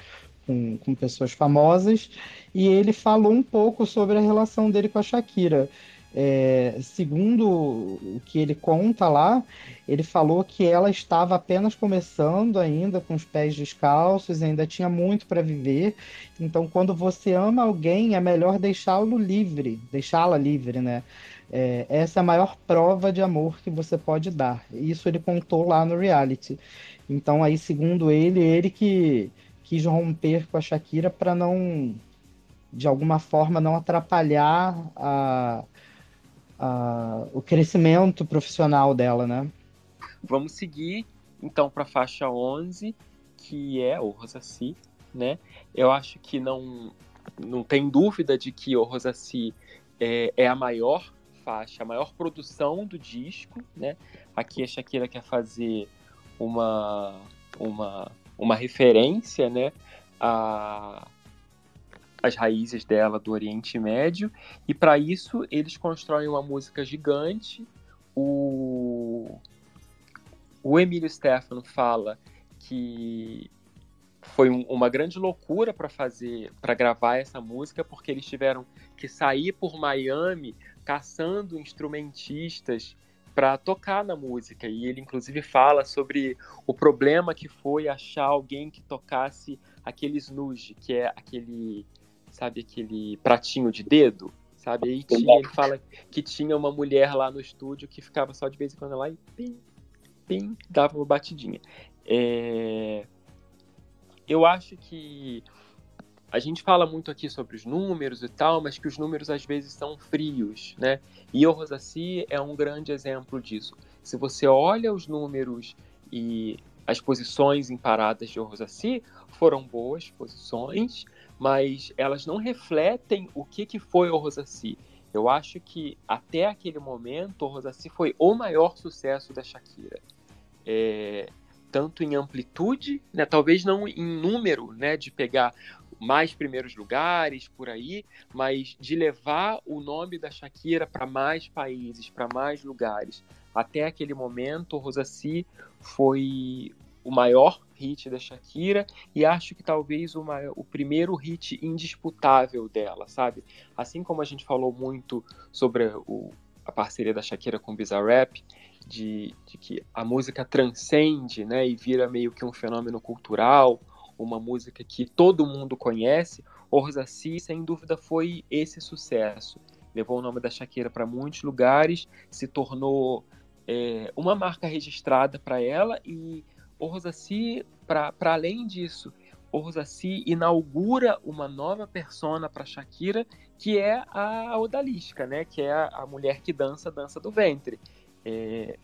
com, com pessoas famosas. E ele falou um pouco sobre a relação dele com a Shakira. É, segundo o que ele conta lá, ele falou que ela estava apenas começando ainda, com os pés descalços, ainda tinha muito para viver. Então, quando você ama alguém, é melhor deixá-lo livre, deixá-la livre, né? É, essa é a maior prova de amor que você pode dar. Isso ele contou lá no reality. Então, aí, segundo ele, ele que quis romper com a Shakira para não, de alguma forma, não atrapalhar a o crescimento profissional dela, né? Vamos seguir então para a faixa 11, que é o Rosassi, né? Eu acho que não não tem dúvida de que o Rosassi é, é a maior faixa, a maior produção do disco, né? Aqui a Shakira quer fazer uma uma uma referência, né? A, as raízes dela do Oriente Médio, e para isso eles constroem uma música gigante. O, o Emílio Stefano fala que foi um, uma grande loucura para fazer, para gravar essa música, porque eles tiveram que sair por Miami caçando instrumentistas para tocar na música. E ele inclusive fala sobre o problema que foi achar alguém que tocasse aquele snooze, que é aquele sabe aquele pratinho de dedo, sabe? Aí tinha, ele fala que tinha uma mulher lá no estúdio que ficava só de vez em quando lá e pim, pim, dava uma batidinha. É... Eu acho que a gente fala muito aqui sobre os números e tal, mas que os números às vezes são frios, né? E o Rosassi é um grande exemplo disso. Se você olha os números e as posições em paradas de Rosassi, foram boas posições, mas elas não refletem o que, que foi o Rosassi. Eu acho que até aquele momento o Rosassi foi o maior sucesso da Shakira. É, tanto em amplitude, né, talvez não em número, né, de pegar mais primeiros lugares por aí, mas de levar o nome da Shakira para mais países, para mais lugares. Até aquele momento, o Rosassi foi o maior hit da Shakira e acho que talvez o, o primeiro hit indisputável dela, sabe? Assim como a gente falou muito sobre o, a parceria da Shakira com Bizarrap, de, de que a música transcende, né, e vira meio que um fenômeno cultural, uma música que todo mundo conhece, Orzassi, sem dúvida, foi esse sucesso. Levou o nome da Shakira para muitos lugares, se tornou é, uma marca registrada para ela e o Rosassi, para além disso, o Rosassi inaugura uma nova persona para Shakira, que é a odalisca, né? Que é a, a mulher que dança, dança do ventre. É,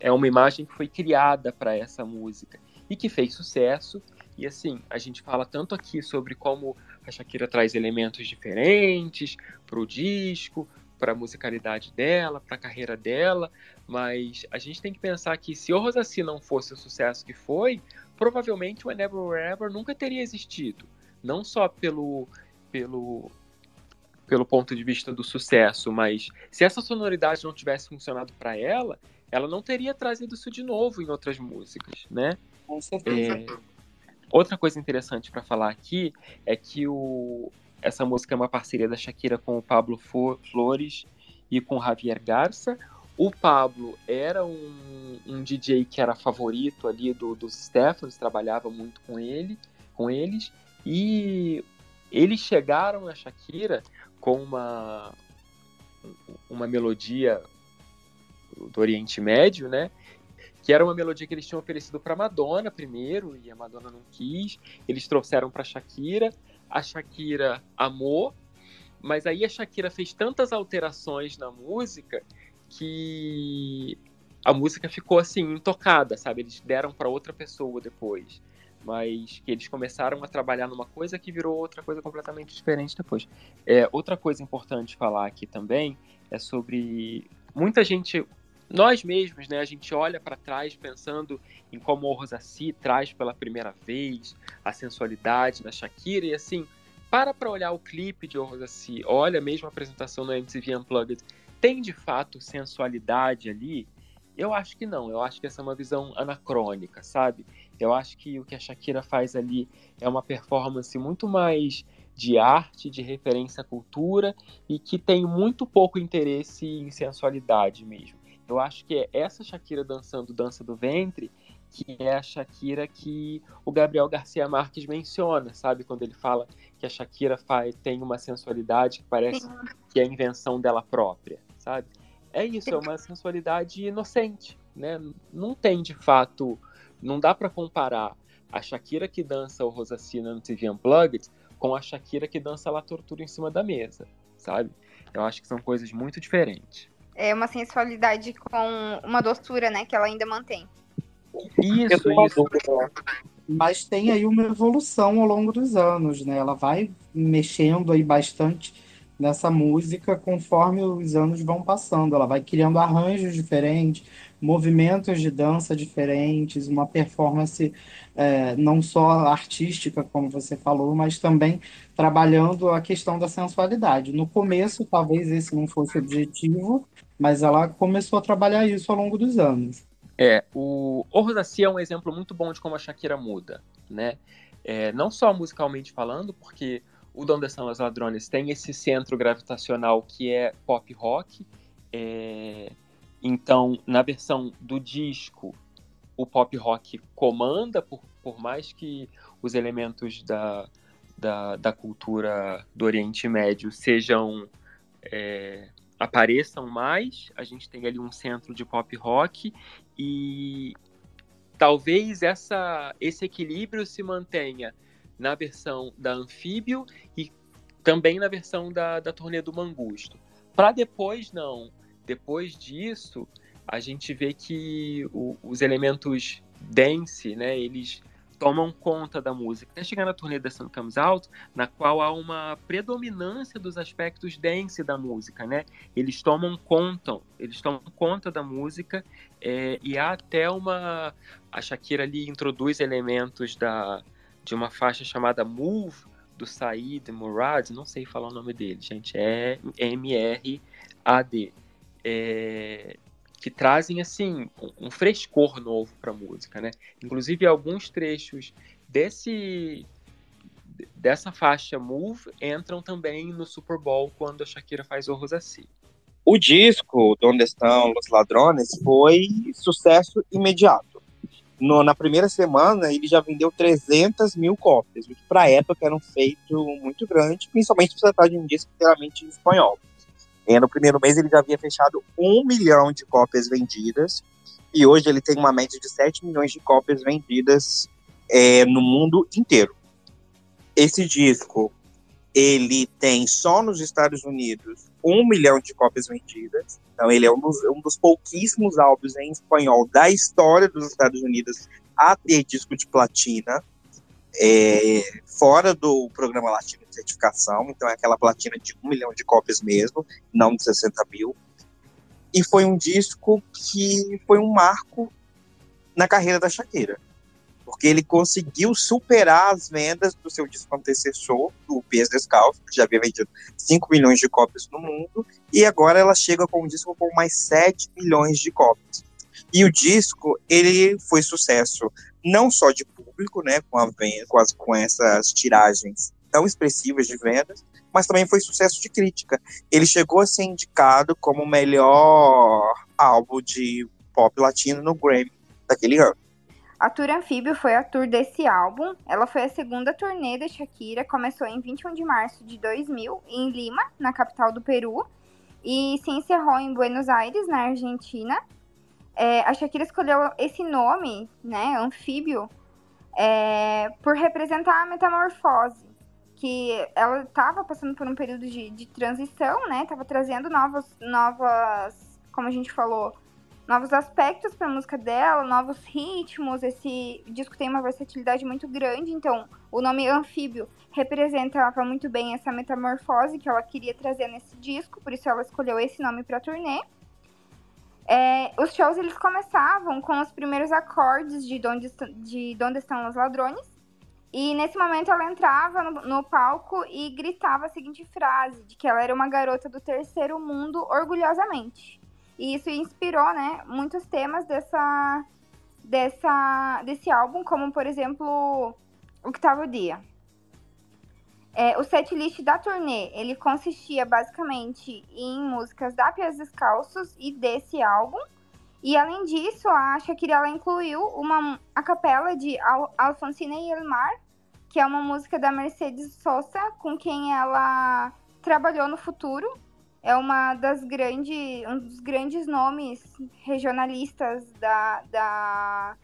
é uma imagem que foi criada para essa música e que fez sucesso. E assim, a gente fala tanto aqui sobre como a Shakira traz elementos diferentes para o disco, para a musicalidade dela, para a carreira dela, mas a gente tem que pensar que se o Rosassi não fosse o sucesso que foi, provavelmente o Never Ever nunca teria existido. Não só pelo, pelo, pelo ponto de vista do sucesso, mas se essa sonoridade não tivesse funcionado para ela, ela não teria trazido isso de novo em outras músicas, né? Com certeza. É... Outra coisa interessante para falar aqui é que o... essa música é uma parceria da Shakira com o Pablo Flores e com o Javier Garça. O Pablo era um, um DJ que era favorito ali do, dos Stephens, trabalhava muito com ele, com eles, e eles chegaram na Shakira com uma, uma melodia do Oriente Médio, né? Que era uma melodia que eles tinham oferecido para Madonna primeiro e a Madonna não quis. Eles trouxeram para Shakira, a Shakira amou, mas aí a Shakira fez tantas alterações na música que a música ficou assim intocada, sabe? Eles deram para outra pessoa depois mas que eles começaram a trabalhar numa coisa que virou outra coisa completamente diferente depois. É, outra coisa importante falar aqui também é sobre muita gente, nós mesmos, né, a gente olha para trás pensando em como o Rosassi traz pela primeira vez a sensualidade na Shakira e assim, para para olhar o clipe de O olha mesmo a apresentação no MTV Unplugged, tem de fato sensualidade ali? Eu acho que não, eu acho que essa é uma visão anacrônica, sabe? Eu acho que o que a Shakira faz ali é uma performance muito mais de arte, de referência à cultura e que tem muito pouco interesse em sensualidade mesmo. Eu acho que é essa Shakira dançando Dança do Ventre que é a Shakira que o Gabriel Garcia Marques menciona, sabe? Quando ele fala que a Shakira faz, tem uma sensualidade que parece que é a invenção dela própria, sabe? É isso, é uma sensualidade inocente, né? Não tem de fato, não dá para comparar a Shakira que dança o Rosacina no TV Unplugged com a Shakira que dança La Tortura em cima da mesa, sabe? Eu acho que são coisas muito diferentes. É uma sensualidade com uma doçura, né, que ela ainda mantém. Isso, isso. Mas tem aí uma evolução ao longo dos anos, né? Ela vai mexendo aí bastante nessa música conforme os anos vão passando. Ela vai criando arranjos diferentes, movimentos de dança diferentes, uma performance é, não só artística, como você falou, mas também trabalhando a questão da sensualidade. No começo, talvez esse não fosse o objetivo, mas ela começou a trabalhar isso ao longo dos anos. É, o Ordacia é um exemplo muito bom de como a Shakira muda, né? É, não só musicalmente falando, porque o Donde São os Ladrones tem esse centro gravitacional que é pop rock. É... Então, na versão do disco, o pop rock comanda, por, por mais que os elementos da, da, da cultura do Oriente Médio sejam. É, apareçam mais, a gente tem ali um centro de pop rock e talvez essa, esse equilíbrio se mantenha na versão da Anfíbio e também na versão da, da turnê do Mangusto. Para depois, não. Depois disso, a gente vê que o, os elementos dance, né, eles tomam conta da música. Até chegar na turnê da Sun Comes Out, na qual há uma predominância dos aspectos dance da música, né? Eles tomam conta, eles tomam conta da música é, e há até uma... A Shakira ali introduz elementos da, de uma faixa chamada Move, do Said Murad, não sei falar o nome dele, gente, é M-R-A-D, é, que trazem, assim, um frescor novo para a música, né? Inclusive, alguns trechos desse dessa faixa Move entram também no Super Bowl quando a Shakira faz o Rosassi. O disco Donde Estão Los Ladrones foi sucesso imediato no, na primeira semana ele já vendeu 300 mil cópias, o que para época era um feito muito grande, principalmente por se tratar de um disco inteiramente em espanhol. E no primeiro mês ele já havia fechado um milhão de cópias vendidas, e hoje ele tem uma média de 7 milhões de cópias vendidas é, no mundo inteiro. esse disco, ele tem só nos Estados Unidos um milhão de cópias vendidas. Então ele é um dos, um dos pouquíssimos álbuns em espanhol da história dos Estados Unidos a ter disco de platina. É, fora do programa latino de certificação, então é aquela platina de um milhão de cópias mesmo, não de 60 mil. E foi um disco que foi um marco na carreira da Shakira porque ele conseguiu superar as vendas do seu disco antecessor, o Pés Descalço, que já havia vendido 5 milhões de cópias no mundo, e agora ela chega com um disco com mais 7 milhões de cópias. E o disco, ele foi sucesso não só de público, né, com, a com, as, com essas tiragens tão expressivas de vendas, mas também foi sucesso de crítica. Ele chegou a ser indicado como o melhor álbum de pop latino no Grammy daquele ano. A tour Anfíbio foi a tour desse álbum. Ela foi a segunda turnê da Shakira, começou em 21 de março de 2000 em Lima, na capital do Peru, e se encerrou em Buenos Aires, na Argentina. É, a Shakira escolheu esse nome, né, Anfíbio, é, por representar a metamorfose, que ela estava passando por um período de, de transição, né, estava trazendo novos, novas, como a gente falou, novos aspectos para a música dela, novos ritmos. Esse disco tem uma versatilidade muito grande, então o nome Anfíbio representava muito bem essa metamorfose que ela queria trazer nesse disco, por isso ela escolheu esse nome para a turnê. É, os shows eles começavam com os primeiros acordes de Donde, de Donde Estão os Ladrões. E nesse momento ela entrava no, no, palco e gritava a seguinte frase: de que ela era uma garota do terceiro mundo orgulhosamente. E isso inspirou, né, muitos temas dessa, dessa, desse álbum, como, por exemplo, Octavo Dia. É, o setlist da turnê, ele consistia basicamente em músicas da Pias Descalços e desse álbum. E além disso, a Shakira ela incluiu uma a capela de Al Alfonsina e Elmar, que é uma música da Mercedes Sosa, com quem ela trabalhou no futuro é uma das grandes, um dos grandes nomes regionalistas da, da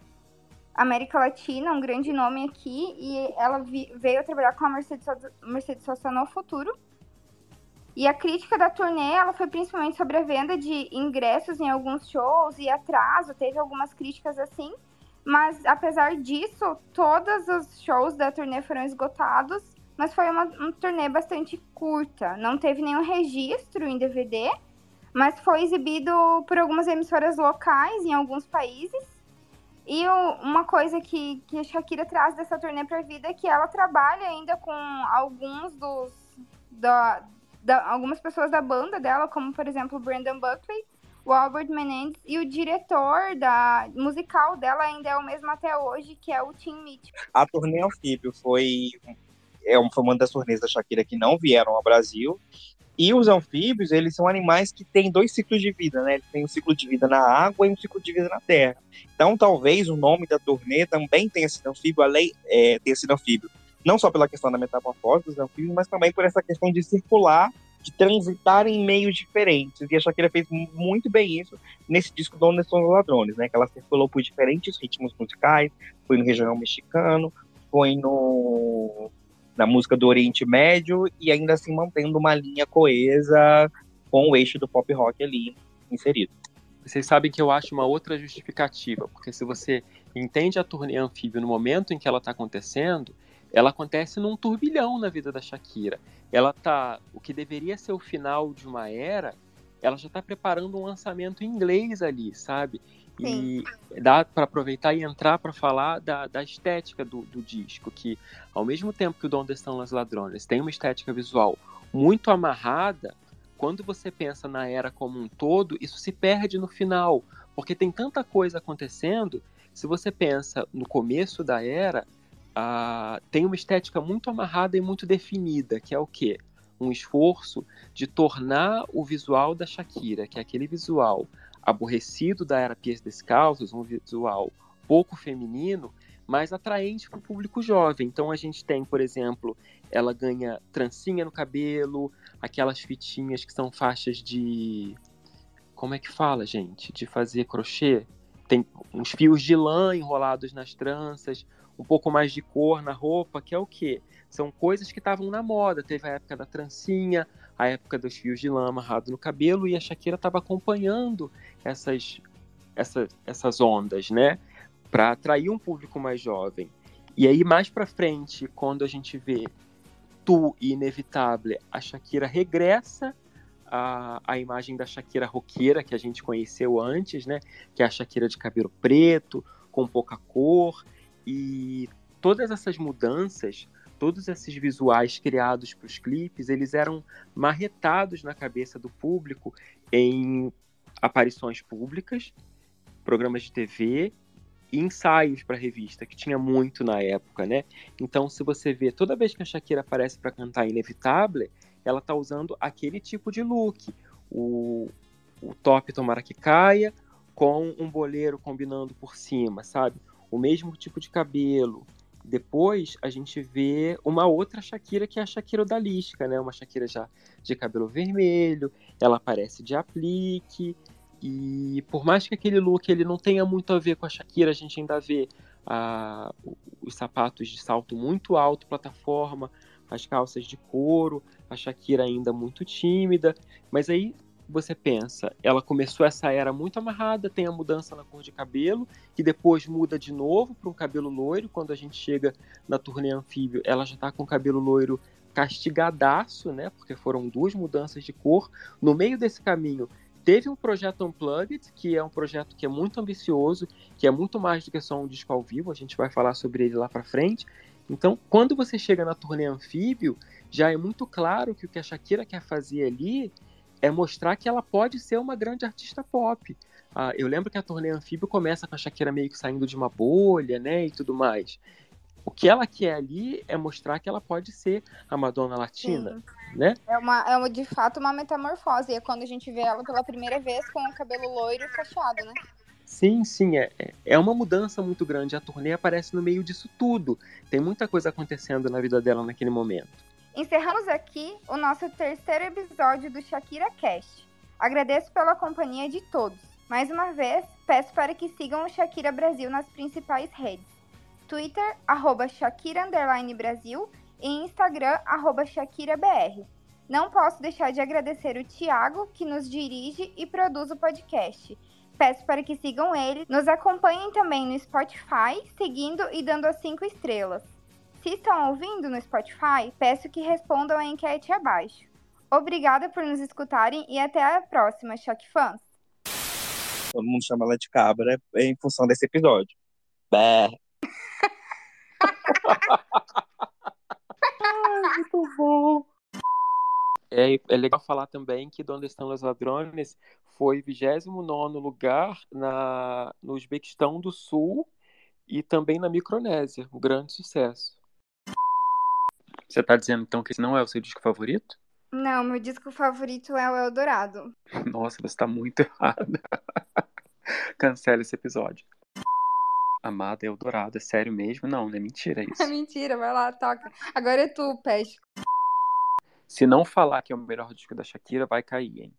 América Latina, um grande nome aqui, e ela veio trabalhar com a Mercedes, Mercedes Sosa no futuro. E a crítica da turnê, ela foi principalmente sobre a venda de ingressos em alguns shows e atraso, teve algumas críticas assim, mas apesar disso, todos os shows da turnê foram esgotados mas foi uma, um turnê bastante curta. Não teve nenhum registro em DVD, mas foi exibido por algumas emissoras locais em alguns países. E o, uma coisa que, que a Shakira traz dessa turnê para a vida é que ela trabalha ainda com alguns dos. Da, da, algumas pessoas da banda dela, como por exemplo o Brandon Buckley, o Albert Menendez e o diretor da musical dela ainda é o mesmo até hoje, que é o Tim Mitchell. A turnê Anfíbio foi é foi uma das turnês da Shakira que não vieram ao Brasil. E os anfíbios, eles são animais que têm dois ciclos de vida, né? Eles têm um ciclo de vida na água e um ciclo de vida na terra. Então, talvez o nome da turnê também tenha sido anfíbio, além, é, tenha sido anfíbio. Não só pela questão da metamorfose dos anfíbios, mas também por essa questão de circular, de transitar em meios diferentes. E a Shakira fez muito bem isso nesse disco Donde Estão os Ladrones, né? Que ela circulou por diferentes ritmos musicais, foi no regional mexicano, foi no na música do Oriente Médio e ainda assim mantendo uma linha coesa com o eixo do pop rock ali inserido. Vocês sabem que eu acho uma outra justificativa, porque se você entende a turnê anfíbio no momento em que ela está acontecendo, ela acontece num turbilhão na vida da Shakira. Ela tá, o que deveria ser o final de uma era, ela já está preparando um lançamento em inglês ali, sabe? Sim. E dá para aproveitar e entrar para falar da, da estética do, do, disco, que ao mesmo tempo que o Donde Estão Las Ladrones tem uma estética visual muito amarrada, quando você pensa na era como um todo, isso se perde no final, porque tem tanta coisa acontecendo. Se você pensa no começo da era, tem uma estética muito amarrada e muito definida, que é o quê? Um esforço de tornar o visual da Shakira, que é aquele visual aborrecido da era Pies Descalços, um visual pouco feminino, mas atraente para o público jovem. Então a gente tem, por exemplo, ela ganha trancinha no cabelo, aquelas fitinhas que são faixas de. Como é que fala, gente? De fazer crochê. Tem uns fios de lã enrolados nas tranças, um pouco mais de cor na roupa, que é o quê? São coisas que estavam na moda. Teve a época da trancinha, a época dos fios de lã amarrado no cabelo, e a Shakira estava acompanhando essas, essas, essas ondas, né? Para atrair um público mais jovem. E aí, mais para frente, quando a gente vê Tu e Inevitável, a Shakira regressa a, a imagem da Shakira roqueira que a gente conheceu antes, né? Que é a Shakira de cabelo preto, com pouca cor. E todas essas mudanças todos esses visuais criados para os clipes, eles eram marretados na cabeça do público em aparições públicas, programas de TV e ensaios para revista, que tinha muito na época, né? Então, se você vê, toda vez que a Shakira aparece para cantar Inevitável, ela tá usando aquele tipo de look. O, o top tomara que caia, com um boleiro combinando por cima, sabe? O mesmo tipo de cabelo, depois a gente vê uma outra Shakira que é a Shakira Odalisca, né? Uma Shakira já de cabelo vermelho, ela aparece de aplique e por mais que aquele look ele não tenha muito a ver com a Shakira, a gente ainda vê ah, os sapatos de salto muito alto, plataforma, as calças de couro, a Shakira ainda muito tímida, mas aí você pensa, ela começou essa era muito amarrada, tem a mudança na cor de cabelo, que depois muda de novo para um cabelo loiro. Quando a gente chega na turnê anfíbio, ela já está com o cabelo loiro castigadaço, né? Porque foram duas mudanças de cor. No meio desse caminho, teve um projeto Unplugged, que é um projeto que é muito ambicioso, que é muito mais do que só um disco ao vivo. A gente vai falar sobre ele lá para frente. Então, quando você chega na turnê anfíbio, já é muito claro que o que a Shakira quer fazer ali é mostrar que ela pode ser uma grande artista pop. Ah, eu lembro que a turnê Anfíbio começa com a Shakira meio que saindo de uma bolha, né, e tudo mais. O que ela quer ali é mostrar que ela pode ser a Madonna Latina, Sim. né? É, uma, é uma, de fato uma metamorfose. É quando a gente vê ela pela primeira vez com o cabelo loiro e cacheado, né? Sim, sim, é, é uma mudança muito grande. A turnê aparece no meio disso tudo. Tem muita coisa acontecendo na vida dela naquele momento. Encerramos aqui o nosso terceiro episódio do Shakira Cast. Agradeço pela companhia de todos. Mais uma vez, peço para que sigam o Shakira Brasil nas principais redes. Twitter, arroba Shakira Brasil e Instagram, arroba ShakiraBR. Não posso deixar de agradecer o Tiago, que nos dirige e produz o podcast. Peço para que sigam ele. Nos acompanhem também no Spotify, seguindo e dando as 5 estrelas. Se estão ouvindo no Spotify, peço que respondam a enquete abaixo. Obrigada por nos escutarem e até a próxima, Choque Fãs. Todo mundo chama ela de cabra em função desse episódio. Bé. muito bom. É, é, legal falar também que Donde Estão os Ladrones foi 29 lugar na, no Uzbequistão do Sul e também na Micronésia, um grande sucesso. Você tá dizendo então que esse não é o seu disco favorito? Não, meu disco favorito é o Eldorado. *laughs* Nossa, você tá muito errada. *laughs* Cancela esse episódio. Amada Eldorado, é sério mesmo? Não, não é mentira isso. É *laughs* mentira, vai lá, toca. Agora é tu, Peixe. Se não falar que é o melhor disco da Shakira, vai cair, hein?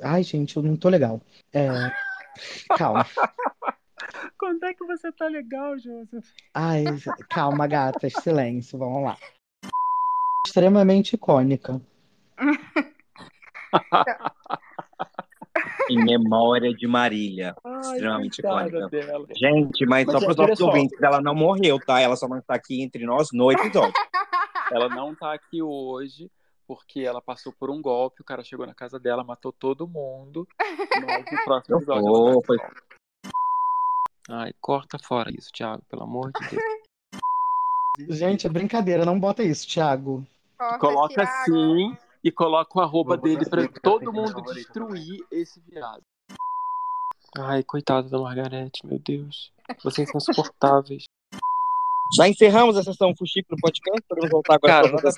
Ai, gente, eu não tô legal. É... Calma. Quando é que você tá legal, Joseph? Ai, calma, gata, silêncio, vamos lá. Extremamente icônica. *laughs* em memória de Marília. Ai, extremamente icônica. Dela. Gente, mas, mas só para os nossos ouvintes, ela não morreu, tá? Ela só não está aqui entre nós no episódio. *laughs* ela não está aqui hoje porque ela passou por um golpe, o cara chegou na casa dela, matou todo mundo. *laughs* Mas no próximo episódio. Oh, foi... Ai, corta fora isso, Thiago, pelo amor de Deus. *laughs* Gente, é brincadeira, não bota isso, Thiago. Coloca Thiago. sim e coloca o arroba dele pra todo mundo destruir esse viado. Ai, coitada da Margarete, meu Deus. Vocês são insuportáveis. Já encerramos a sessão Fuxico no podcast, podemos voltar agora Cara,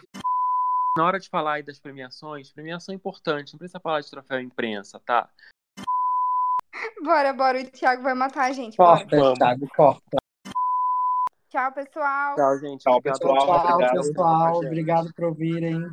Na hora de falar aí das premiações, premiação é importante, não precisa falar de troféu imprensa, tá? Bora, bora. O Thiago vai matar a gente. Corta, bora. Thiago, corta. Tchau, pessoal. Tchau, gente. Tchau, pessoal. Tchau, pessoal. Obrigado por ouvirem.